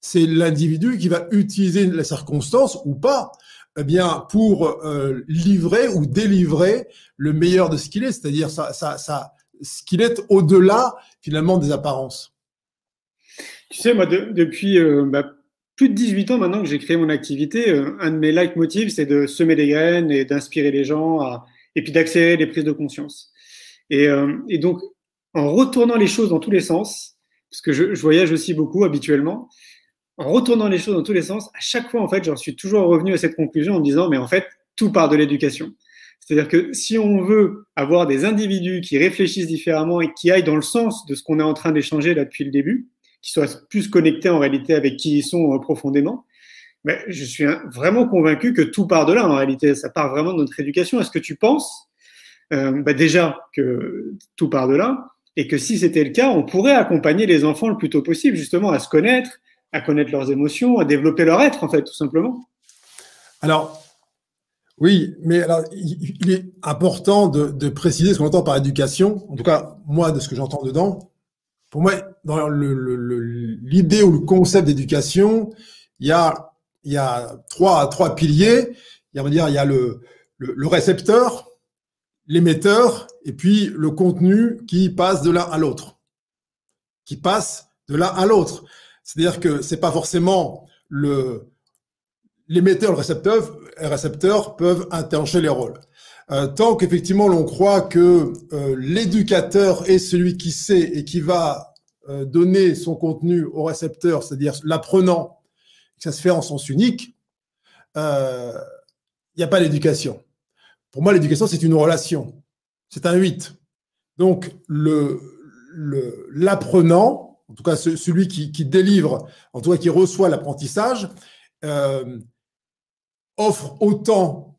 S3: C'est l'individu qui va utiliser les circonstances ou pas eh bien, pour euh, livrer ou délivrer le meilleur de ce qu'il est, c'est-à-dire ça, ça, ça, ce qu'il est au-delà finalement des apparences.
S1: Tu sais, moi, depuis euh, bah, plus de 18 ans maintenant que j'ai créé mon activité, euh, un de mes leitmotivs, c'est de semer des graines et d'inspirer les gens à, et puis d'accélérer les prises de conscience. Et, et, donc, en retournant les choses dans tous les sens, parce que je, je voyage aussi beaucoup habituellement, en retournant les choses dans tous les sens, à chaque fois, en fait, j'en suis toujours revenu à cette conclusion en me disant, mais en fait, tout part de l'éducation. C'est-à-dire que si on veut avoir des individus qui réfléchissent différemment et qui aillent dans le sens de ce qu'on est en train d'échanger là depuis le début, qui soient plus connectés en réalité avec qui ils sont euh, profondément, ben, je suis vraiment convaincu que tout part de là en réalité. Ça part vraiment de notre éducation. Est-ce que tu penses euh, ben déjà que tout part de là et que si c'était le cas, on pourrait accompagner les enfants le plus tôt possible justement à se connaître, à connaître leurs émotions, à développer leur être, en fait, tout simplement?
S3: Alors, oui, mais alors, il est important de, préciser ce qu'on entend par éducation. En tout cas, moi, de ce que j'entends dedans, pour moi, dans l'idée ou le concept d'éducation, il y a, il y a trois, piliers. Il y a, dire, il y a le, le récepteur, l'émetteur, et puis le contenu qui passe de l'un à l'autre. Qui passe de l'un à l'autre. C'est-à-dire que c'est pas forcément le l'émetteur et le récepteur, récepteur peuvent interroger les rôles. Euh, tant qu'effectivement l'on croit que euh, l'éducateur est celui qui sait et qui va euh, donner son contenu au récepteur, c'est-à-dire l'apprenant, que ça se fait en sens unique, il n'y a pas d'éducation. Pour moi, l'éducation, c'est une relation. C'est un 8. Donc, l'apprenant, en tout cas celui qui, délivre, en tout cas qui reçoit l'apprentissage, offre autant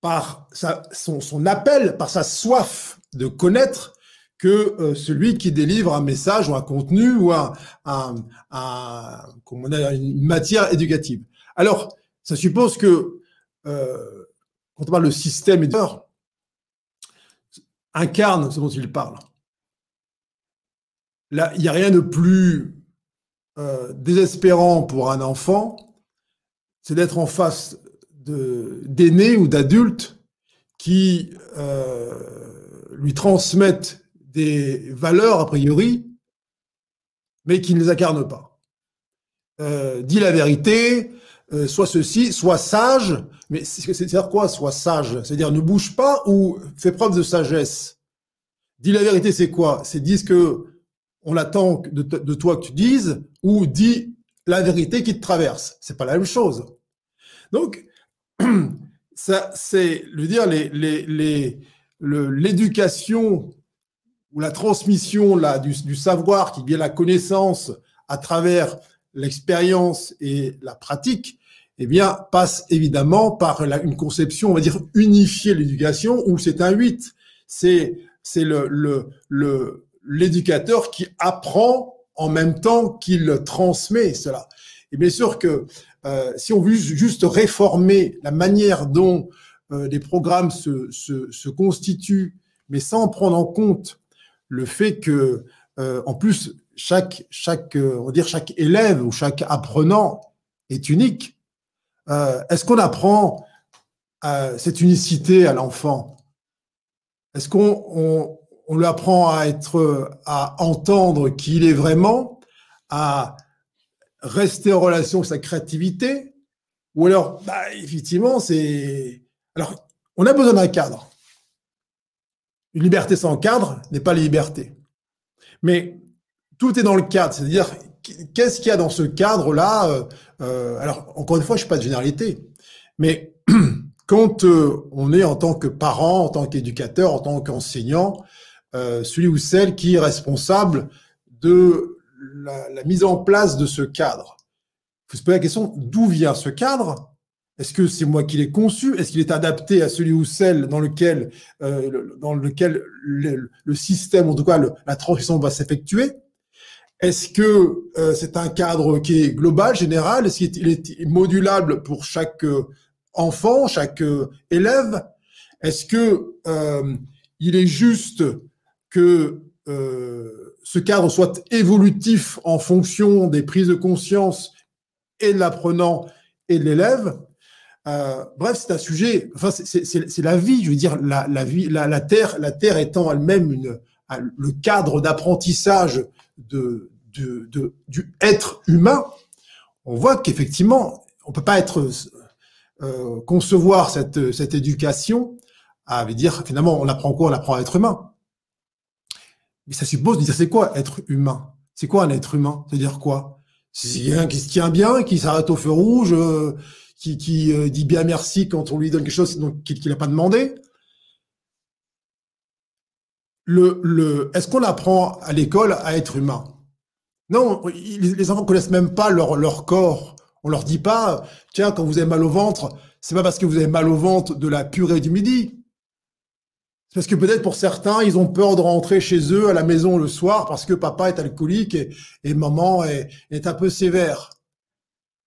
S3: par son, appel, par sa soif de connaître, que euh, celui qui délivre un message ou un contenu ou un, une matière éducative. Alors, ça suppose que euh, quand on parle de système éducateur, incarne ce dont il parle il n'y a rien de plus euh, désespérant pour un enfant, c'est d'être en face d'aînés ou d'adultes qui euh, lui transmettent des valeurs a priori, mais qui ne les incarnent pas. Euh, dis la vérité, soit ceci, soit sage, mais c'est-à-dire quoi, soit sage? C'est-à-dire ne bouge pas ou fais preuve de sagesse Dis la vérité, c'est quoi? C'est dire que on attend de, toi que tu dises ou dis la vérité qui te traverse. C'est pas la même chose. Donc, ça, c'est, le dire, l'éducation ou la transmission là, du, savoir qui vient la connaissance à travers l'expérience et la pratique, eh bien, passe évidemment par une conception, on va dire, unifiée de l'éducation, où c'est un 8. C'est, le, l'éducateur qui apprend en même temps qu'il transmet cela. Et bien sûr que euh, si on veut juste réformer la manière dont euh, les programmes se, se, se, constituent, mais sans prendre en compte le fait que, euh, en plus, chaque, chaque, on va dire chaque élève ou chaque apprenant est unique. Est-ce qu'on apprend cette unicité à l'enfant? Est-ce qu'on on, on lui apprend à être, à entendre qui il est vraiment, à rester en relation avec sa créativité, ou alors, bah, effectivement, c'est. Alors, on a besoin d'un cadre. Une liberté sans cadre n'est pas la liberté. Mais tout est dans le cadre, c'est-à-dire qu'est-ce qu'il y a dans ce cadre-là euh, euh, Alors, encore une fois, je ne suis pas de généralité, mais quand euh, on est en tant que parent, en tant qu'éducateur, en tant qu'enseignant, celui ou celle qui est responsable de la, mise en place de ce cadre. Il faut se poser la question, d'où vient ce cadre? Est-ce que c'est moi qui l'ai conçu? Est-ce qu'il est adapté à celui ou celle dans lequel, euh, dans lequel le, système, en tout cas la transition va s'effectuer? Est-ce que euh, c'est un cadre qui est global, général? Est-ce qu'il est modulable pour chaque enfant, chaque élève? Est-ce que il est juste que euh, ce cadre soit évolutif en fonction des prises de conscience et de l'apprenant et de l'élève. Euh, bref, c'est un sujet. Enfin, c'est la vie. Je veux dire, la, la vie, la, la, terre, la terre étant elle-même une le cadre d'apprentissage de, de, de, du être humain. On voit qu'effectivement, on peut pas être euh, concevoir cette cette éducation à dire finalement on apprend quoi? On apprend à être humain. Mais ça suppose de dire c'est quoi être humain? C'est quoi un être humain? C'est-à-dire quoi? C'est un qui se tient bien, qui s'arrête au feu rouge, euh, qui, euh, dit bien merci quand on lui donne quelque chose qu'il n'a pas demandé? Le, le, Est-ce qu'on apprend à l'école à être humain? Non, les enfants connaissent même pas leur, leur corps. On leur dit pas, tiens, quand vous avez mal au ventre, c'est pas parce que vous avez mal au ventre de la purée du midi. Parce que peut-être pour certains, ils ont peur de rentrer chez eux à la maison le soir parce que papa est alcoolique et, maman est, est, un peu sévère.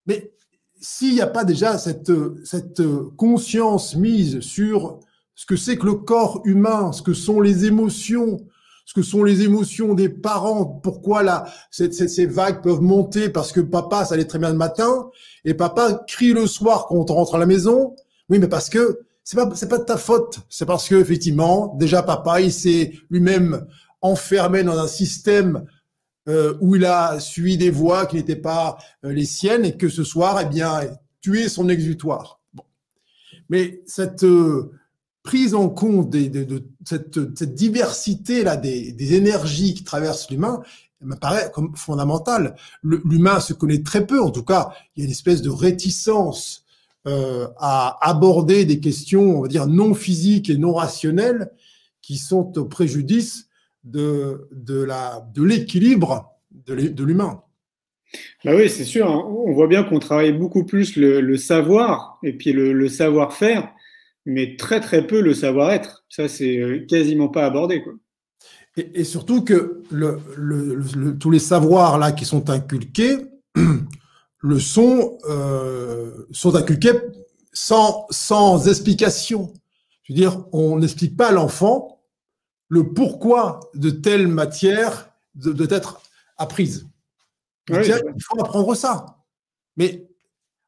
S3: Mais s'il n'y a pas déjà cette, cette conscience mise sur ce que c'est que le corps humain, ce que sont les émotions, ce que sont les émotions des parents, pourquoi là, ces, ces vagues peuvent monter parce que papa, ça allait très bien le matin, et papa crie le soir quand on rentre à la maison. Oui, mais parce que c'est pas c'est pas de ta faute. C'est parce que effectivement, déjà papa, il s'est lui-même enfermé dans un système euh, où il a suivi des voies qui n'étaient pas euh, les siennes et que ce soir, eh bien, tué son exutoire. Bon. Mais cette euh, prise en compte de, cette, diversité là des, énergies qui traversent l'humain me paraît comme fondamentale. L'humain se connaît très peu, en tout cas, il y a une espèce de réticence euh, à aborder des questions, on va dire, non physiques et non rationnelles qui sont au préjudice de, de, l'équilibre de l'humain.
S1: Bah oui, c'est sûr. Hein. On voit bien qu'on travaille beaucoup plus le, savoir et puis le, savoir-faire, mais très très peu le savoir-être. Ça, c'est euh, quasiment pas abordé. Quoi.
S3: Et, et surtout que le, tous les savoirs là qui sont inculqués le sont, euh, sont inculqués sans, sans explication. Je veux dire, on n'explique pas à l'enfant le pourquoi de telle matière doit être apprise. il faut apprendre ça. Mais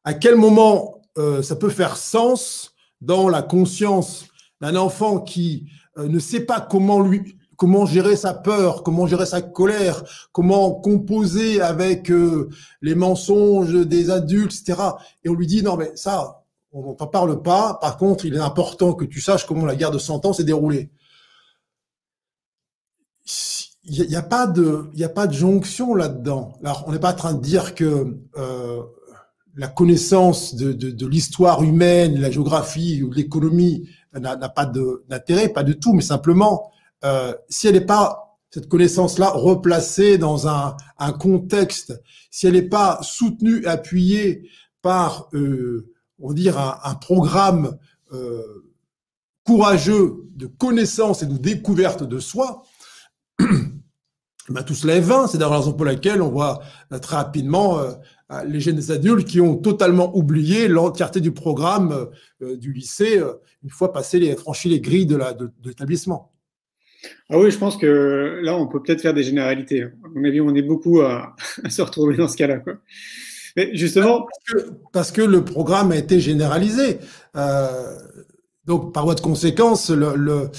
S3: à quel moment euh, ça peut faire sens dans la conscience d'un enfant qui euh, ne sait pas comment lui, comment gérer sa peur, comment gérer sa colère, comment composer avec euh, les mensonges des adultes, etc. Et on lui dit non mais ça, on n'en parle pas. Par contre, il est important que tu saches comment la guerre de 100 ans s'est déroulée. Il n'y a, pas de, de jonction là-dedans. Alors, on n'est pas en train de dire que euh, la connaissance de, de, de l'histoire humaine, la géographie ou l'économie n'a pas d'intérêt, pas du tout, mais simplement euh, si elle n'est pas cette connaissance-là replacée dans un, un, contexte, si elle n'est pas soutenue, appuyée par, euh, on dire, un, un programme euh, courageux de connaissance et de découverte de soi, ben, tout cela est vain. C'est d'ailleurs la raison pour laquelle on voit euh, très rapidement euh, les jeunes adultes qui ont totalement oublié l'entièreté du programme euh, du lycée une fois passé les, franchi les grilles de l'établissement.
S1: Ah oui, je pense que là, on peut peut-être faire des généralités. À mon avis, on est beaucoup à, se retrouver dans ce cas-là. Mais justement.
S3: Parce que, le programme a été généralisé. Euh, donc, par voie de conséquence, le, le,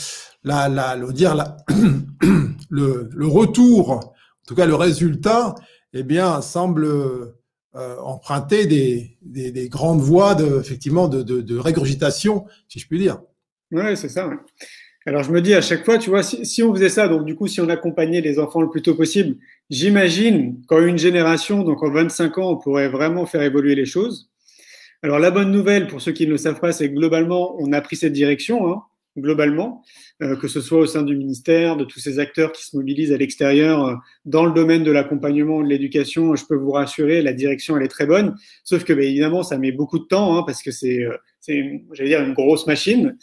S3: la, la, le, dire, la, le, le, retour, en tout cas le résultat, eh bien, semble euh, emprunter des, des, des, grandes voies de, effectivement, de, de, de régurgitation, si je puis dire.
S1: Oui, c'est ça. Ouais. Alors je me dis à chaque fois, tu vois, si, on faisait ça, donc du coup, si on accompagnait les enfants le plus tôt possible, j'imagine qu'en une génération, donc en 25 ans, on pourrait vraiment faire évoluer les choses. Alors la bonne nouvelle, pour ceux qui ne le savent pas, c'est que globalement, on a pris cette direction, hein, globalement, euh, que ce soit au sein du ministère, de tous ces acteurs qui se mobilisent à l'extérieur euh, dans le domaine de l'accompagnement, de l'éducation. Je peux vous rassurer, la direction, elle est très bonne. Sauf que, bah, évidemment, ça met beaucoup de temps, hein, parce que c'est, euh, j'allais dire, une grosse machine.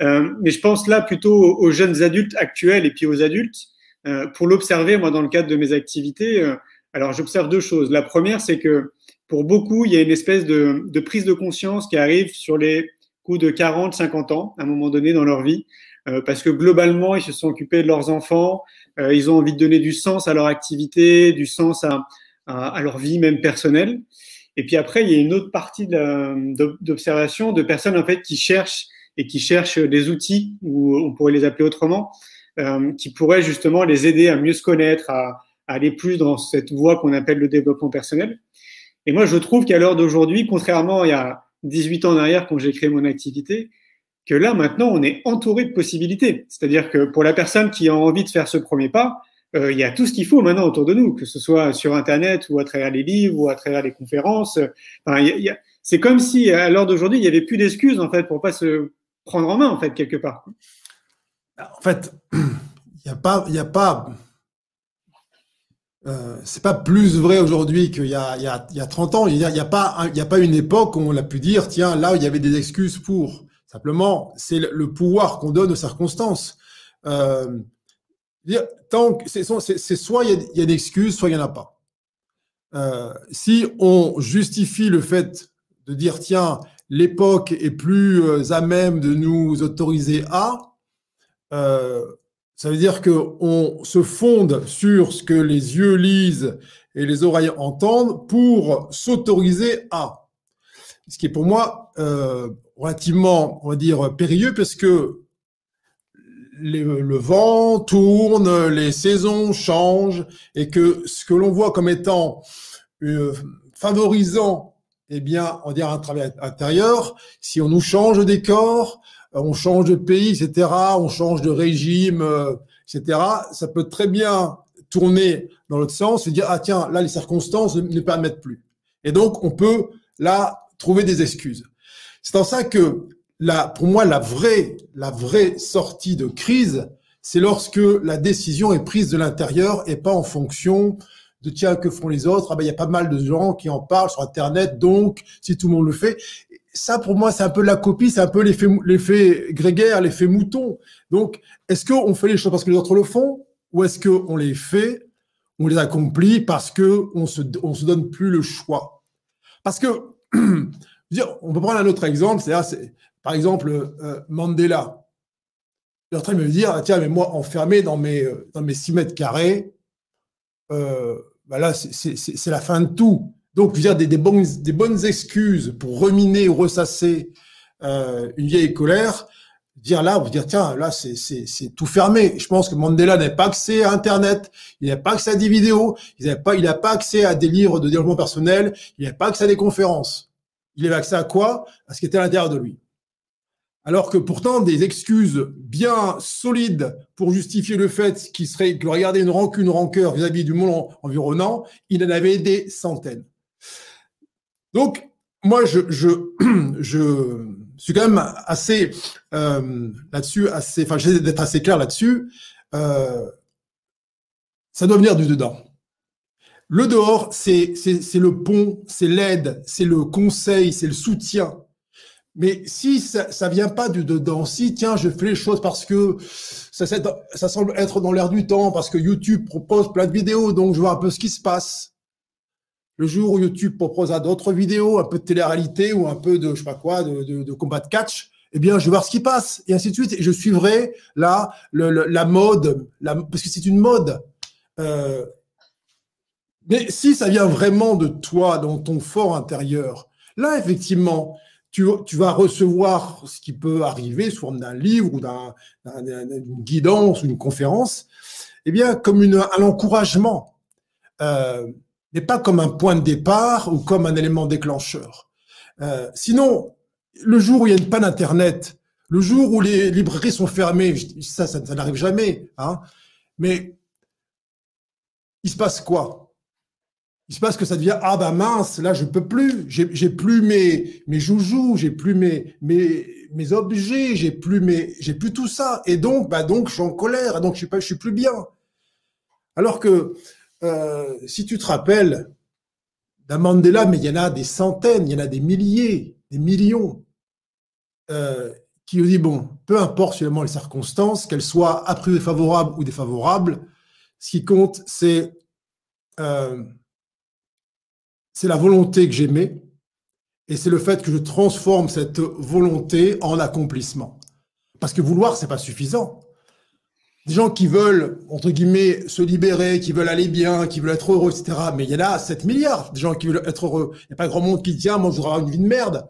S1: Euh, mais je pense là plutôt aux jeunes adultes actuels et puis aux adultes. Euh, pour l'observer, moi, dans le cadre de mes activités, euh, alors j'observe deux choses. La première, c'est que pour beaucoup, il y a une espèce de, de, prise de conscience qui arrive sur les coups de 40, 50 ans, à un moment donné dans leur vie, euh, parce que globalement, ils se sont occupés de leurs enfants, euh, ils ont envie de donner du sens à leur activité, du sens à, leur vie même personnelle. Et puis après, il y a une autre partie d'observation de, personnes en fait qui cherchent et qui cherchent des outils, ou on pourrait les appeler autrement, euh, qui pourraient justement les aider à mieux se connaître, à, aller plus dans cette voie qu'on appelle le développement personnel. Et moi, je trouve qu'à l'heure d'aujourd'hui, contrairement à 18 ans en arrière quand j'ai créé mon activité, que là, maintenant, on est entouré de possibilités. C'est-à-dire que pour la personne qui a envie de faire ce premier pas, euh, il y a tout ce qu'il faut maintenant autour de nous, que ce soit sur Internet ou à travers les livres ou à travers les conférences. C'est comme si à l'heure d'aujourd'hui, il n'y avait plus d'excuses en fait pour pas se prendre en main en fait quelque part.
S3: En fait, il n'y a pas, il y a pas. Euh, c'est pas plus vrai aujourd'hui qu'il y a, il y, a, il y a 30 ans. Il n'y a, pas, il une époque où on a pu dire, tiens, là, il y avait des excuses pour. Simplement, c'est le pouvoir qu'on donne aux circonstances. Euh, c'est soit il y, a, une excuse, soit il n'y en a pas. Euh, si on justifie le fait de dire tiens, l'époque est plus euh, à même de nous autoriser à, euh, ça veut dire qu'on se fonde sur ce que les yeux lisent et les oreilles entendent pour s'autoriser à. Ce qui est pour moi relativement, on va dire, périlleux, parce que le vent tourne, les saisons changent, et que ce que l'on voit comme étant euh, favorisant, eh bien, on dirait un travail intérieur, si on nous change de décor, euh, on change de pays, etc., on change de régime, euh, etc., ça peut très bien tourner dans l'autre sens et dire, ah tiens, là, les circonstances ne permettent plus. Et donc, on peut, là, trouver des excuses. C'est en ça que la, pour moi, la vraie, la vraie sortie de crise, c'est lorsque la décision est prise de l'intérieur et pas en fonction de tiens, que font les autres? Ah ben, il y a pas mal de gens qui en parlent sur Internet, donc, si tout le monde le fait. Ça, pour moi, c'est un peu la copie, c'est un peu l'effet, grégaire, l'effet mouton. Donc, est-ce qu'on fait les choses parce que les autres le font? Ou est-ce qu'on les fait, on les accomplit parce que on se, on se donne plus le choix? Parce que, on peut prendre un autre exemple, c'est par exemple, euh, Mandela. Il est en train de me dire, ah, tiens, mais moi, enfermé dans mes, euh, dans mes 6 mètres carrés, euh, bah là, c'est la fin de tout. Donc, je veux dire, des, bonnes, excuses pour reminer ou ressasser une vieille colère, dire là, vous dire, tiens, là, c'est tout fermé. Je pense que Mandela n'avait pas accès à Internet, il n'avait pas accès à des vidéos, il n'a pas, il pas accès à des livres de développement personnel, il n'avait pas accès à des conférences. Il avait accès à quoi? À ce qui était à l'intérieur de lui alors que pourtant des excuses bien solides pour justifier le fait qu'il serait aurait gardé une rancune, une rancœur vis-à-vis du monde environnant, il en avait des centaines. Donc moi je je, je suis quand même assez euh, là-dessus, assez, enfin j'essaie d'être assez clair là-dessus. Euh, ça doit venir du dedans. Le dehors, c'est le pont, c'est l'aide, c'est le conseil, c'est le soutien mais si ça, ça vient pas du dedans, si tiens, je fais les choses parce que ça, ça semble être dans l'air du temps, parce que YouTube propose plein de vidéos, donc je vois un peu ce qui se passe. Le jour où YouTube proposera d'autres vidéos, un peu de télé-réalité ou un peu de je sais de, combat de catch, eh bien, je vais voir ce qui passe et ainsi de suite. Je suivrai là la mode, parce que c'est une mode. Euh, mais si ça vient vraiment de toi, dans ton fort intérieur, là, effectivement, tu, vas recevoir ce qui peut arriver sous forme d'un livre ou d'une guidance ou une conférence, eh bien, comme un encouragement, euh, mais pas comme un point de départ ou comme un élément déclencheur. Euh, sinon, le jour où il y a une panne Internet, le jour où les librairies sont fermées, ça, ça, n'arrive jamais, hein, mais il se passe quoi? Il se passe que ça devient ah bah mince là je peux plus. J'ai plus mes mes joujoux j'ai plus mes mes mes objets j'ai plus mes j'ai plus tout ça. Et donc bah donc je suis en colère. Donc je suis pas je suis plus bien. Alors que euh, si tu te rappelles d'un Mandela mais il y en a des centaines il y en a des milliers des millions euh, qui dit bon peu importe finalement les circonstances qu'elles soient a priori favorables ou défavorables ce qui compte c'est euh, la volonté que j'aimais et c'est le fait que je transforme cette volonté en accomplissement. Parce que vouloir, c'est pas suffisant. Des gens qui veulent, entre guillemets, se libérer, qui veulent aller bien, qui veulent être heureux, etc. Mais il y en a 7 milliards de gens qui veulent être heureux. Il n'y a pas grand monde qui dit, tiens, moi, je une vie de merde.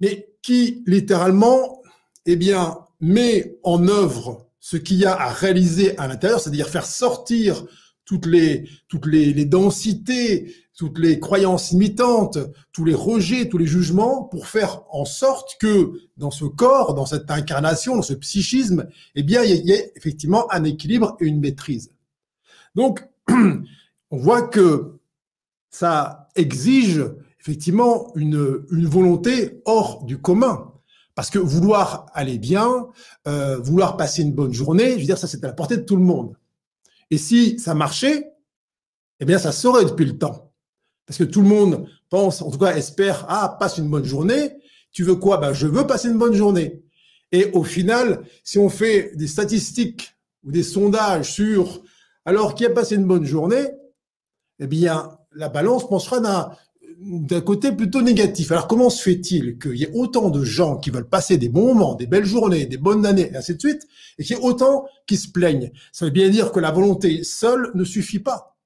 S3: Mais qui, littéralement, eh bien, met en œuvre ce qu'il y a à réaliser à l'intérieur, c'est-à-dire faire sortir toutes les, toutes les, densités, toutes les croyances imitantes, tous les rejets, tous les jugements, pour faire en sorte que dans ce corps, dans cette incarnation, dans ce psychisme, eh bien, il y ait effectivement un équilibre et une maîtrise. Donc, on voit que ça exige effectivement une, une volonté hors du commun. Parce que vouloir aller bien, euh, vouloir passer une bonne journée, je veux dire, ça c'est à la portée de tout le monde. Et si ça marchait, eh bien, ça saurait depuis le temps. Parce que tout le monde pense, en tout cas espère, ah, passe une bonne journée. Tu veux quoi? Ben, Je veux passer une bonne journée. Et au final, si on fait des statistiques ou des sondages sur alors qui a passé une bonne journée, eh bien, la balance pensera d'un côté plutôt négatif. Alors comment se fait-il qu'il y ait autant de gens qui veulent passer des bons moments, des belles journées, des bonnes années, et ainsi de suite, et qu'il y ait autant qui se plaignent? Ça veut bien dire que la volonté seule ne suffit pas.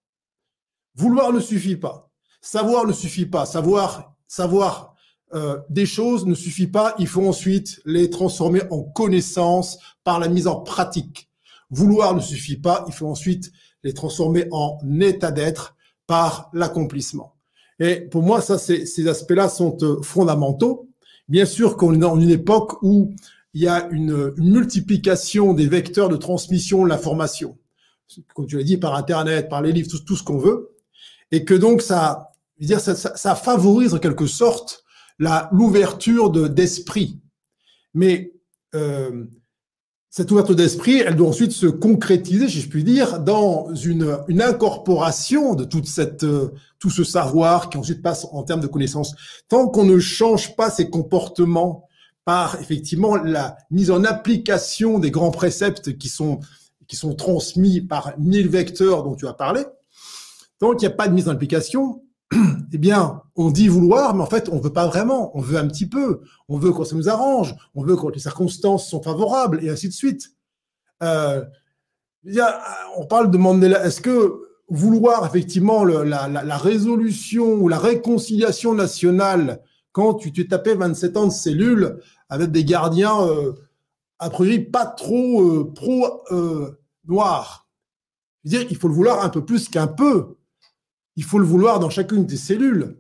S3: Vouloir ne suffit pas. Savoir ne suffit pas. Savoir, savoir euh, des choses ne suffit pas. Il faut ensuite les transformer en connaissances par la mise en pratique. Vouloir ne suffit pas. Il faut ensuite les transformer en état d'être par l'accomplissement. Et pour moi, ça, ces aspects-là sont euh, fondamentaux. Bien sûr qu'on est dans une époque où il y a une, une multiplication des vecteurs de transmission de l'information, comme tu l'as dit, par Internet, par les livres, tout, tout ce qu'on veut, et que donc ça, dire, ça, ça, favorise en quelque sorte l'ouverture de d'esprit. Mais euh, cette ouverture d'esprit, elle doit ensuite se concrétiser, si je puis dire, dans une, une incorporation de toute cette, euh, tout ce savoir qui ensuite passe en termes de connaissances. Tant qu'on ne change pas ses comportements par effectivement la mise en application des grands préceptes qui sont, qui sont transmis par mille vecteurs dont tu as parlé, tant qu'il n'y a pas de mise en application, eh bien, on dit vouloir, mais en fait, on veut pas vraiment. On veut un petit peu. On veut quand ça nous arrange. On veut quand les circonstances sont favorables, et ainsi de suite. Euh, on parle de Mandela. Est-ce que vouloir effectivement la, résolution ou la réconciliation nationale quand tu t'es tapé 27 ans de cellules avec des gardiens euh, a priori pas trop euh, pro noirs? dire, il faut le vouloir un peu plus qu'un peu il faut le vouloir dans chacune des cellules.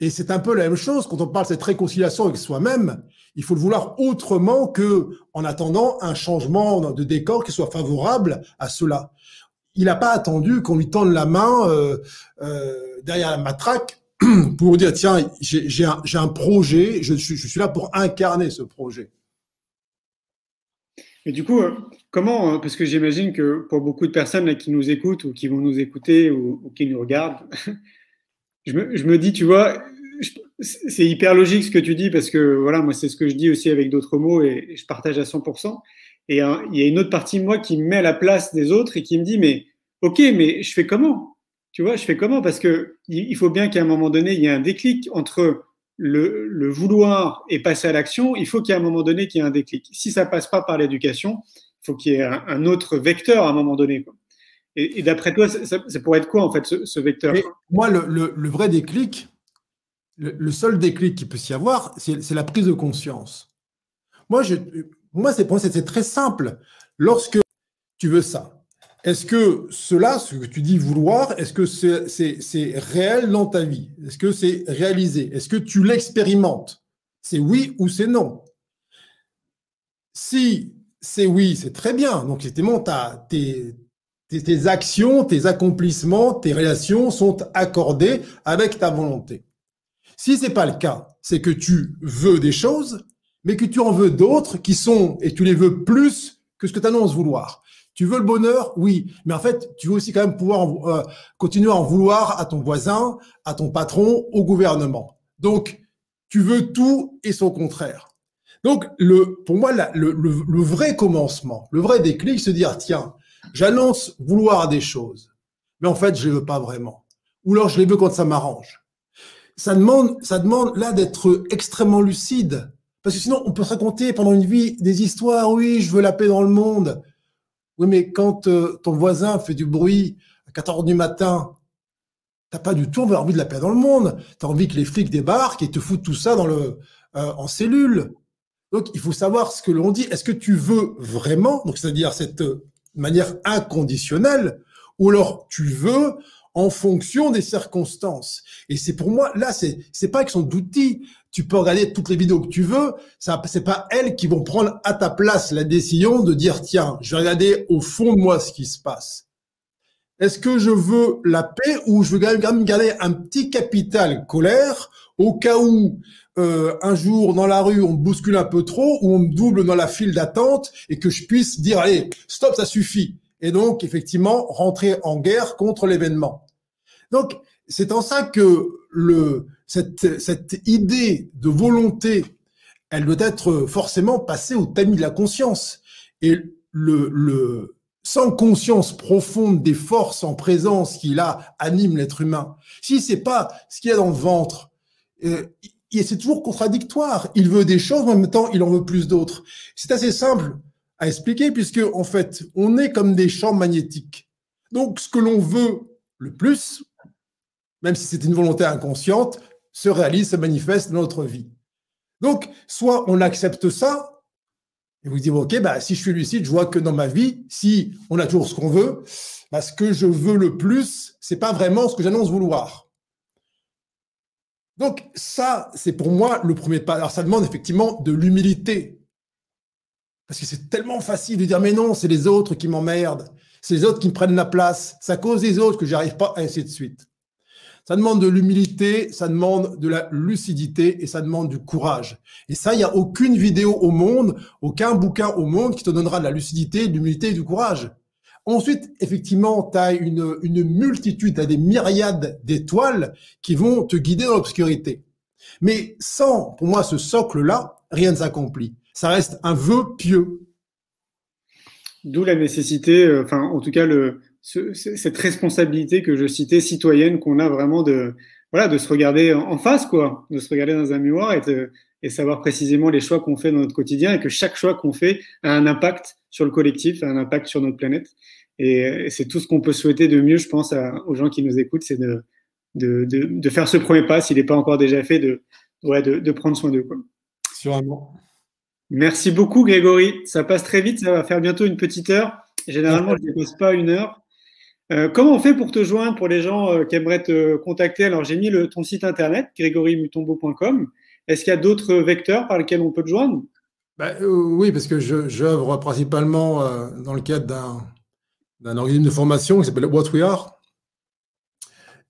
S3: Et c'est un peu la même chose quand on parle de cette réconciliation avec soi-même. Il faut le vouloir autrement que en attendant un changement de décor qui soit favorable à cela. Il n'a pas attendu qu'on lui tende la main euh, euh, derrière la matraque pour dire tiens j'ai un, un, projet, je suis, je suis là pour incarner ce projet.
S1: Et du coup, euh, comment, euh, parce que j'imagine que pour beaucoup de personnes qui nous écoutent ou qui vont nous écouter ou, qui nous regardent, je, me, dis, tu vois, c'est hyper logique ce que tu dis parce que voilà, moi c'est ce que je dis aussi avec d'autres mots et, je partage à 100%. Et il y a une autre partie de moi qui me met à la place des autres et qui me dit, mais ok, mais je fais comment? Tu vois, je fais comment? Parce que il faut bien qu'à un moment donné, il y ait un déclic entre le, vouloir et passer à l'action, il faut qu'il y ait un moment donné qu'il y ait un déclic. Si ça passe pas par l'éducation, il faut qu'il y ait un, autre vecteur à un moment donné. Et, d'après toi, ça, pourrait être quoi en fait ce, vecteur?
S3: Moi, le, vrai déclic, le, seul déclic qu'il peut s'y avoir, c'est la prise de conscience. Moi, je, moi c'est très simple. Lorsque tu veux ça, est-ce que cela, ce que tu dis vouloir, est-ce que c'est réel dans ta vie? Est-ce que c'est réalisé? Est-ce que tu l'expérimentes? C'est oui ou c'est non Si c'est oui, c'est très bien. Donc, effectivement, tes, tes, actions, tes accomplissements, tes relations sont accordées avec ta volonté. Si c'est pas le cas, c'est que tu veux des choses, mais que tu en veux d'autres qui sont, et tu les veux plus que ce que tu annonces vouloir. Tu veux le bonheur? Oui, mais en fait, tu veux aussi quand même pouvoir euh, continuer à en vouloir à ton voisin, à ton patron, au gouvernement. Donc, tu veux tout et son contraire. Donc, le, pour moi, le, le, vrai commencement, le vrai déclic, se dire, tiens, j'annonce vouloir des choses, mais en fait, je les veux pas vraiment. Ou alors, je les veux quand ça m'arrange. Ça demande, ça demande là d'être extrêmement lucide. Parce que sinon, on peut se raconter pendant une vie des histoires, oui, je veux la paix dans le monde. Oui, mais quand euh, ton voisin fait du bruit à 4 heures du matin, t'as pas du tout envie de la paix dans le monde. Tu as envie que les flics débarquent et te foutent tout ça dans le, euh, en cellule. Donc, il faut savoir ce que l'on dit. Est-ce que tu veux vraiment, c'est-à-dire cette manière inconditionnelle, ou alors tu veux en fonction des circonstances? Et c'est pour moi, là, c'est, c'est pas qu'ils sont d'outils. Tu peux regarder toutes les vidéos que tu veux. Ça, c'est pas elles qui vont prendre à ta place la décision de dire, tiens, je vais regarder au fond de moi ce qui se passe. Est-ce que je veux la paix ou je veux quand même garder un petit capital colère au cas où euh, un jour dans la rue on me bouscule un peu trop ou on me double dans la file d'attente et que je puisse dire allez stop ça suffit et donc effectivement rentrer en guerre contre l'événement. Donc c'est en ça que le, cette, cette idée de volonté, elle doit être forcément passée au tamis de la conscience. Et le, le, sans conscience profonde des forces en présence qui là animent l'être humain, si c'est pas ce qu'il y a dans le ventre, euh, c'est toujours contradictoire. Il veut des choses, mais en même temps, il en veut plus d'autres. C'est assez simple à expliquer puisque en fait, on est comme des champs magnétiques. Donc, ce que l'on veut le plus, même si c'est une volonté inconsciente, se réalise, se manifeste dans notre vie. Donc, soit on accepte ça, et vous dites, OK, bah, si je suis lucide, je vois que dans ma vie, si on a toujours ce qu'on veut, bah, ce que je veux le plus, c'est pas vraiment ce que j'annonce vouloir. Donc, ça, c'est pour moi le premier pas. Alors, ça demande effectivement de l'humilité. Parce que c'est tellement facile de dire mais non, c'est les autres qui m'emmerdent, c'est les autres qui me prennent la place, c'est à cause des autres que j'arrive pas, ainsi de suite. Ça demande de l'humilité, ça demande de la lucidité et ça demande du courage. Et ça, il n'y a aucune vidéo au monde, aucun bouquin au monde qui te donnera de la lucidité, de l'humilité et du courage. Ensuite, effectivement, tu as une, une multitude, tu as des myriades d'étoiles qui vont te guider dans l'obscurité. Mais sans, pour moi, ce socle-là, rien ne s'accomplit ça reste un vœu pieux.
S1: D'où la nécessité, euh, enfin, en tout cas, le, cette responsabilité que je citais, citoyenne, qu'on a vraiment de, voilà, de se regarder en face, quoi, de se regarder dans un miroir et, et savoir précisément les choix qu'on fait dans notre quotidien et que chaque choix qu'on fait a un impact sur le collectif, a un impact sur notre planète. Et, c'est tout ce qu'on peut souhaiter de mieux, je pense, aux gens qui nous écoutent, c'est de, de, de, de, faire ce premier pas, s'il n'est pas encore déjà fait, de, ouais, de, de prendre soin d'eux.
S3: Sûrement.
S1: Merci beaucoup, Grégory. Ça passe très vite, ça va faire bientôt une petite heure. Généralement, je ne dépasse pas une heure. Euh, comment on fait pour te joindre pour les gens euh, qui aimeraient te contacter? Alors, j'ai mis ton site internet, grégorymutombo.com. Est-ce qu'il y a d'autres vecteurs par lesquels on peut te joindre?
S3: Bah, euh, Oui, parce que j'œuvre principalement dans le cadre d'un organisme de formation qui s'appelle What We Are,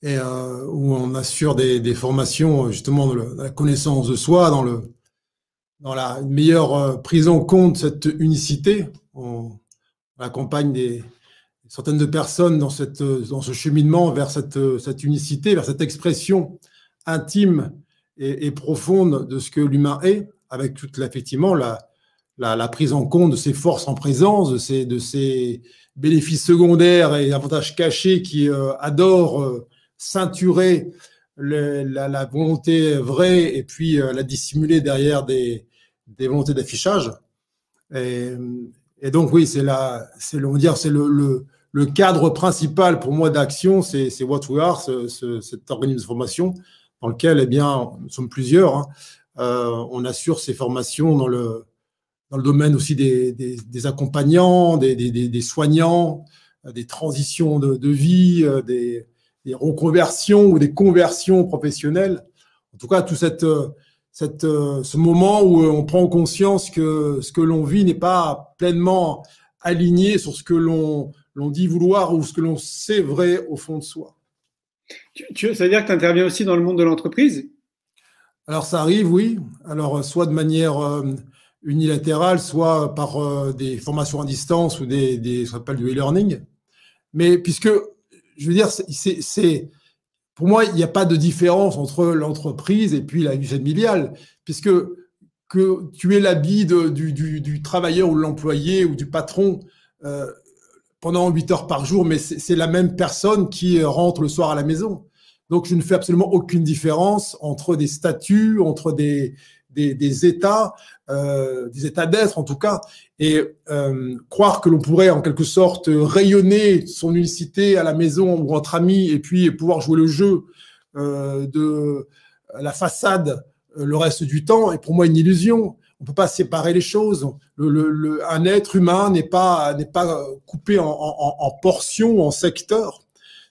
S3: et où on assure des, formations justement de la connaissance de soi, dans la meilleure prise en compte de cette unicité. On, accompagne des, centaines de personnes dans, cette, dans ce cheminement vers cette, cette unicité, vers cette expression intime et, profonde de ce que l'humain est, avec toute effectivement la, la, prise en compte de ses forces en présence, de ses, de ses bénéfices secondaires et avantages cachés qui euh, adorent euh, ceinturer la, volonté vraie et puis la dissimuler derrière des, des volontés d'affichage. Et, donc, oui, c'est la, c'est le, dire, c'est le, cadre principal pour moi d'action, c'est, What We Are, ce, cet organisme de formation dans lequel, eh bien, nous sommes plusieurs. Hein. Euh, on assure ces formations dans le, dans le domaine aussi des, accompagnants, des, soignants, des transitions de, vie, euh, des, reconversions ou des conversions professionnelles. En tout cas, tout cette, euh, ce moment où euh, on prend conscience que ce que l'on vit n'est pas pleinement aligné sur ce que l'on dit vouloir ou ce que l'on sait vrai au fond de soi.
S1: Tu, ça veut dire que tu interviens aussi dans le monde de l'entreprise?
S3: Alors ça arrive, oui. Alors euh, soit de manière unilatérale, soit par des formations à distance ou des, des ce qu'on appelle du e-learning. Mais puisque, je veux dire, c'est pour moi, il n'y a pas de différence entre l'entreprise et puis la vie familiale, puisque que tu es l'habit du, du, travailleur ou de l'employé ou du patron euh, pendant 8 heures par jour, mais c'est la même personne qui rentre le soir à la maison. Donc, je ne fais absolument aucune différence entre des statuts, entre des, des, états, euh, des états d'être en tout cas, et euh, croire que l'on pourrait en quelque sorte rayonner son unicité à la maison ou entre amis et puis pouvoir jouer le jeu euh, de la façade le reste du temps est pour moi une illusion. On peut pas séparer les choses. Un être humain n'est pas n'est pas coupé en portions, en secteurs.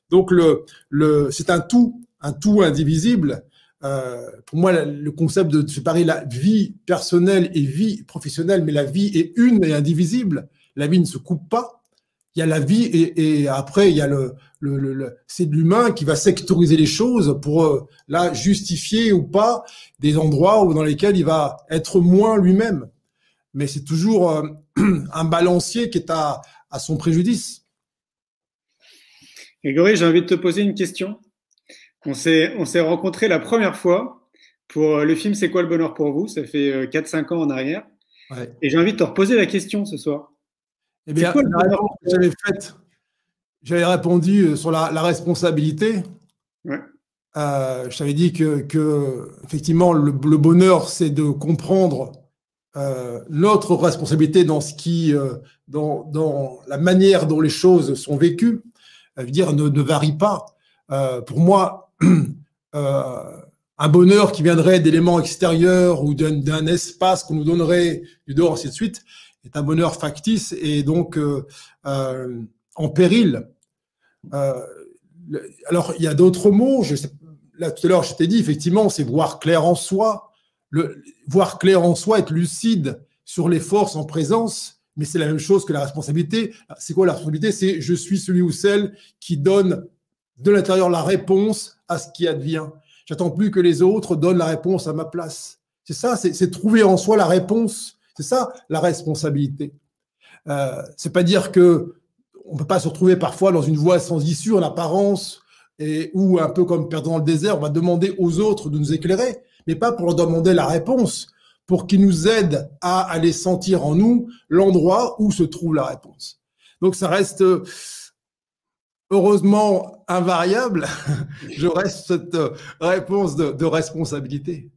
S3: Donc le, le c'est un tout, un tout indivisible euh, pour moi, le concept de séparer la vie personnelle et vie professionnelle, mais la vie est une et indivisible. La vie ne se coupe pas. Il y a la vie et, et après il y a le, le, le, c'est l'humain qui va sectoriser les choses pour euh, là justifier ou pas des endroits où dans lesquels il va être moins lui-même. Mais c'est toujours euh, un balancier qui est à, à son préjudice.
S1: Grégory, j'ai envie de te poser une question. On s'est, on s'est rencontrés la première fois pour euh, le film C'est quoi le bonheur pour vous? Ça fait 4-5 euh, ans en arrière. Et j'ai envie de te reposer la question ce soir.
S3: Eh bien, la réponse que j'avais faite, j'avais répondu euh, sur la, responsabilité. Ouais. je t'avais dit que, que effectivement, le, bonheur, c'est de comprendre notre responsabilité dans ce qui, dans, dans, la manière dont les choses sont vécues. Je veux dire, ne, ne varie pas. pour moi, Euh, un bonheur qui viendrait d'éléments extérieurs ou d'un espace qu'on nous donnerait du dehors, ainsi de suite, est un bonheur factice et donc euh, euh, en péril. alors, il y a d'autres mots. Je sais, là, tout à l'heure, je t'ai dit, effectivement, c'est voir clair en soi. Le, voir clair en soi, être lucide sur les forces en présence, mais c'est la même chose que la responsabilité. C'est quoi la responsabilité? C'est je suis celui ou celle qui donne de l'intérieur la réponse à ce qui advient. J'attends plus que les autres donnent la réponse à ma place. C'est ça, c'est trouver en soi la réponse. C'est ça la responsabilité. Euh, c'est pas dire que on peut pas se retrouver parfois dans une voie sans issue en apparence et ou un peu comme perdant le désert, on va demander aux autres de nous éclairer, mais pas pour leur demander la réponse, pour qu'ils nous aident à aller sentir en nous l'endroit où se trouve la réponse. Donc ça reste heureusement invariable, je reste cette euh, réponse de, responsabilité.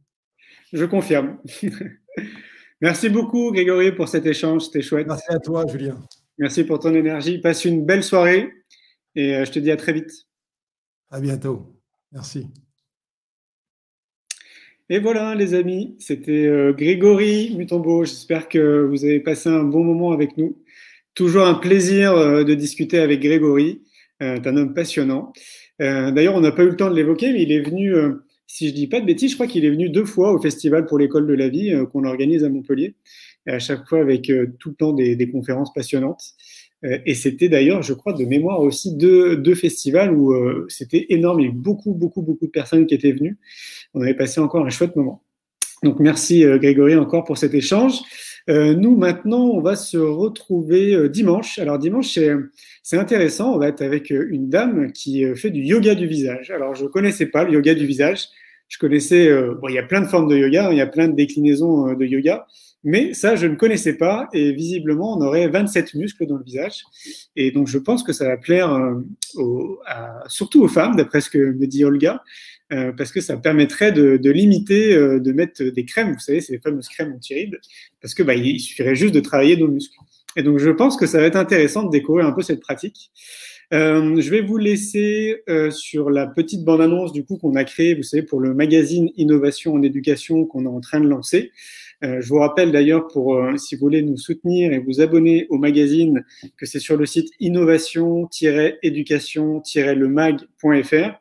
S1: Je confirme. Merci beaucoup, Grégory, pour cet échange. C'était chouette.
S3: Merci à toi, Julien.
S1: Merci pour ton énergie. Passe une belle soirée et euh, je te dis à très vite.
S3: À bientôt. Merci.
S1: Et voilà, les amis, c'était euh, Grégory Mutombo. J'espère que vous avez passé un bon moment avec nous. Toujours un plaisir de discuter avec Grégory. Euh, un homme passionnant. Euh, d'ailleurs, on n'a pas eu le temps de l'évoquer, mais il est venu, euh, si je dis pas de bêtises, je crois qu'il est venu deux fois au festival pour l'école de la vie qu'on organise à Montpellier, à chaque fois avec tout le temps des, conférences passionnantes. et c'était d'ailleurs, je crois, de mémoire aussi deux, deux festivals où c'était énorme. Il y a eu beaucoup, beaucoup, beaucoup de personnes qui étaient venues. On avait passé encore un chouette moment. Donc merci Grégory encore pour cet échange. Euh, nous, maintenant, on va se retrouver euh, dimanche. Alors, dimanche, c'est intéressant. On va être avec euh, une dame qui fait du yoga du visage. Alors, je connaissais pas le yoga du visage. Je connaissais, bon, il y a plein de formes de yoga, hein, il y a plein de déclinaisons de yoga, mais ça, je ne connaissais pas. Et visiblement, on aurait 27 muscles dans le visage. Et donc, je pense que ça va plaire surtout aux femmes, d'après ce que me dit Olga. Euh, parce que ça permettrait de, limiter, euh, de mettre des crèmes, vous savez, ces fameuses crèmes anti-rides, parce que bah, il suffirait juste de travailler nos muscles. Et donc, je pense que ça va être intéressant de découvrir un peu cette pratique. Euh, je vais vous laisser sur la petite bande-annonce du coup qu'on a créée, vous savez, pour le magazine Innovation en éducation qu'on est en train de lancer. je vous rappelle d'ailleurs, pour si vous voulez nous soutenir et vous abonner au magazine, que c'est sur le site innovation-éducation-lemag.fr.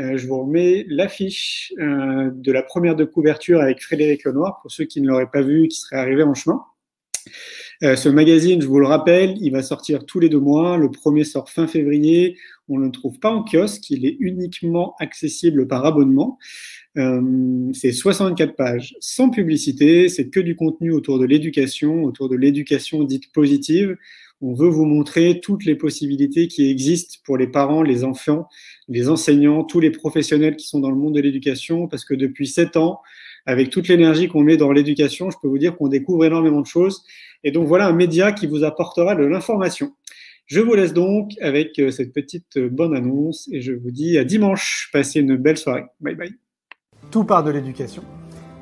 S1: Euh, je vous remets l'affiche euh, de la première de couverture avec Frédéric Lenoir, pour ceux qui ne l'auraient pas vu, qui seraient arrivés en chemin. Euh, ce magazine, je vous le rappelle, il va sortir tous les deux mois. Le premier sort fin février. On ne le trouve pas en kiosque. Il est uniquement accessible par abonnement. C'est 64 pages sans publicité. C'est que du contenu autour de l'éducation, autour de l'éducation dite positive. On veut vous montrer toutes les possibilités qui existent pour les parents, les enfants, les enseignants, tous les professionnels qui sont dans le monde de l'éducation, parce que depuis sept ans, avec toute l'énergie qu'on met dans l'éducation, je peux vous dire qu'on découvre énormément de choses. Et donc voilà un média qui vous apportera de l'information. Je vous laisse donc avec euh, cette petite euh, bonne annonce et je vous dis à dimanche. Passez une belle soirée. Bye bye.
S2: Tout part de l'éducation.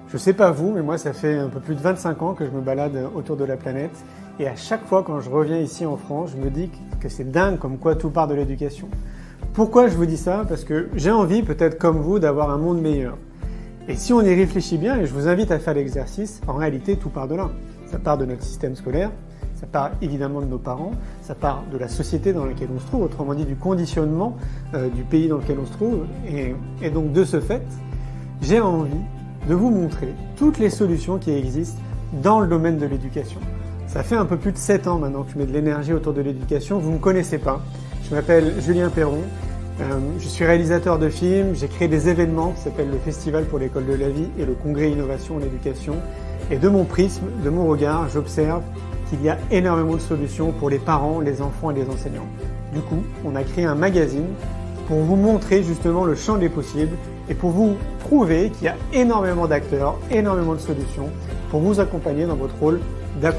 S1: Je sais pas vous, mais moi ça fait un peu plus de 25 ans que je me balade autour de la planète et à chaque fois quand je reviens ici en France, je me dis que c'est dingue comme quoi tout part de l'éducation. Pourquoi je vous dis ça? Parce que j'ai envie, peut-être comme vous, d'avoir un monde meilleur. Et si on y réfléchit bien, et je vous invite à faire l'exercice, en réalité tout part de là. Ça part de notre système scolaire, ça part évidemment de nos parents, ça part de la société dans laquelle on se trouve, autrement dit du conditionnement euh, du pays dans lequel on se trouve. Et, et donc de ce fait, j'ai envie de vous montrer toutes les solutions qui existent dans le domaine de l'éducation. Ça fait un peu plus de 7 ans maintenant que je mets de l'énergie autour de l'éducation. Vous ne me connaissez pas. Je m'appelle Julien Perron. Euh, je suis réalisateur de films. J'ai créé des événements qui s'appellent le Festival pour l'école de la vie et le Congrès Innovation en éducation. Et de mon prisme, de mon regard, j'observe qu'il y a énormément de solutions pour les parents, les enfants et les enseignants. Du coup, on a créé un magazine pour vous montrer justement le champ des possibles et pour vous prouver qu'il y a énormément d'acteurs, énormément de solutions pour vous accompagner dans votre rôle da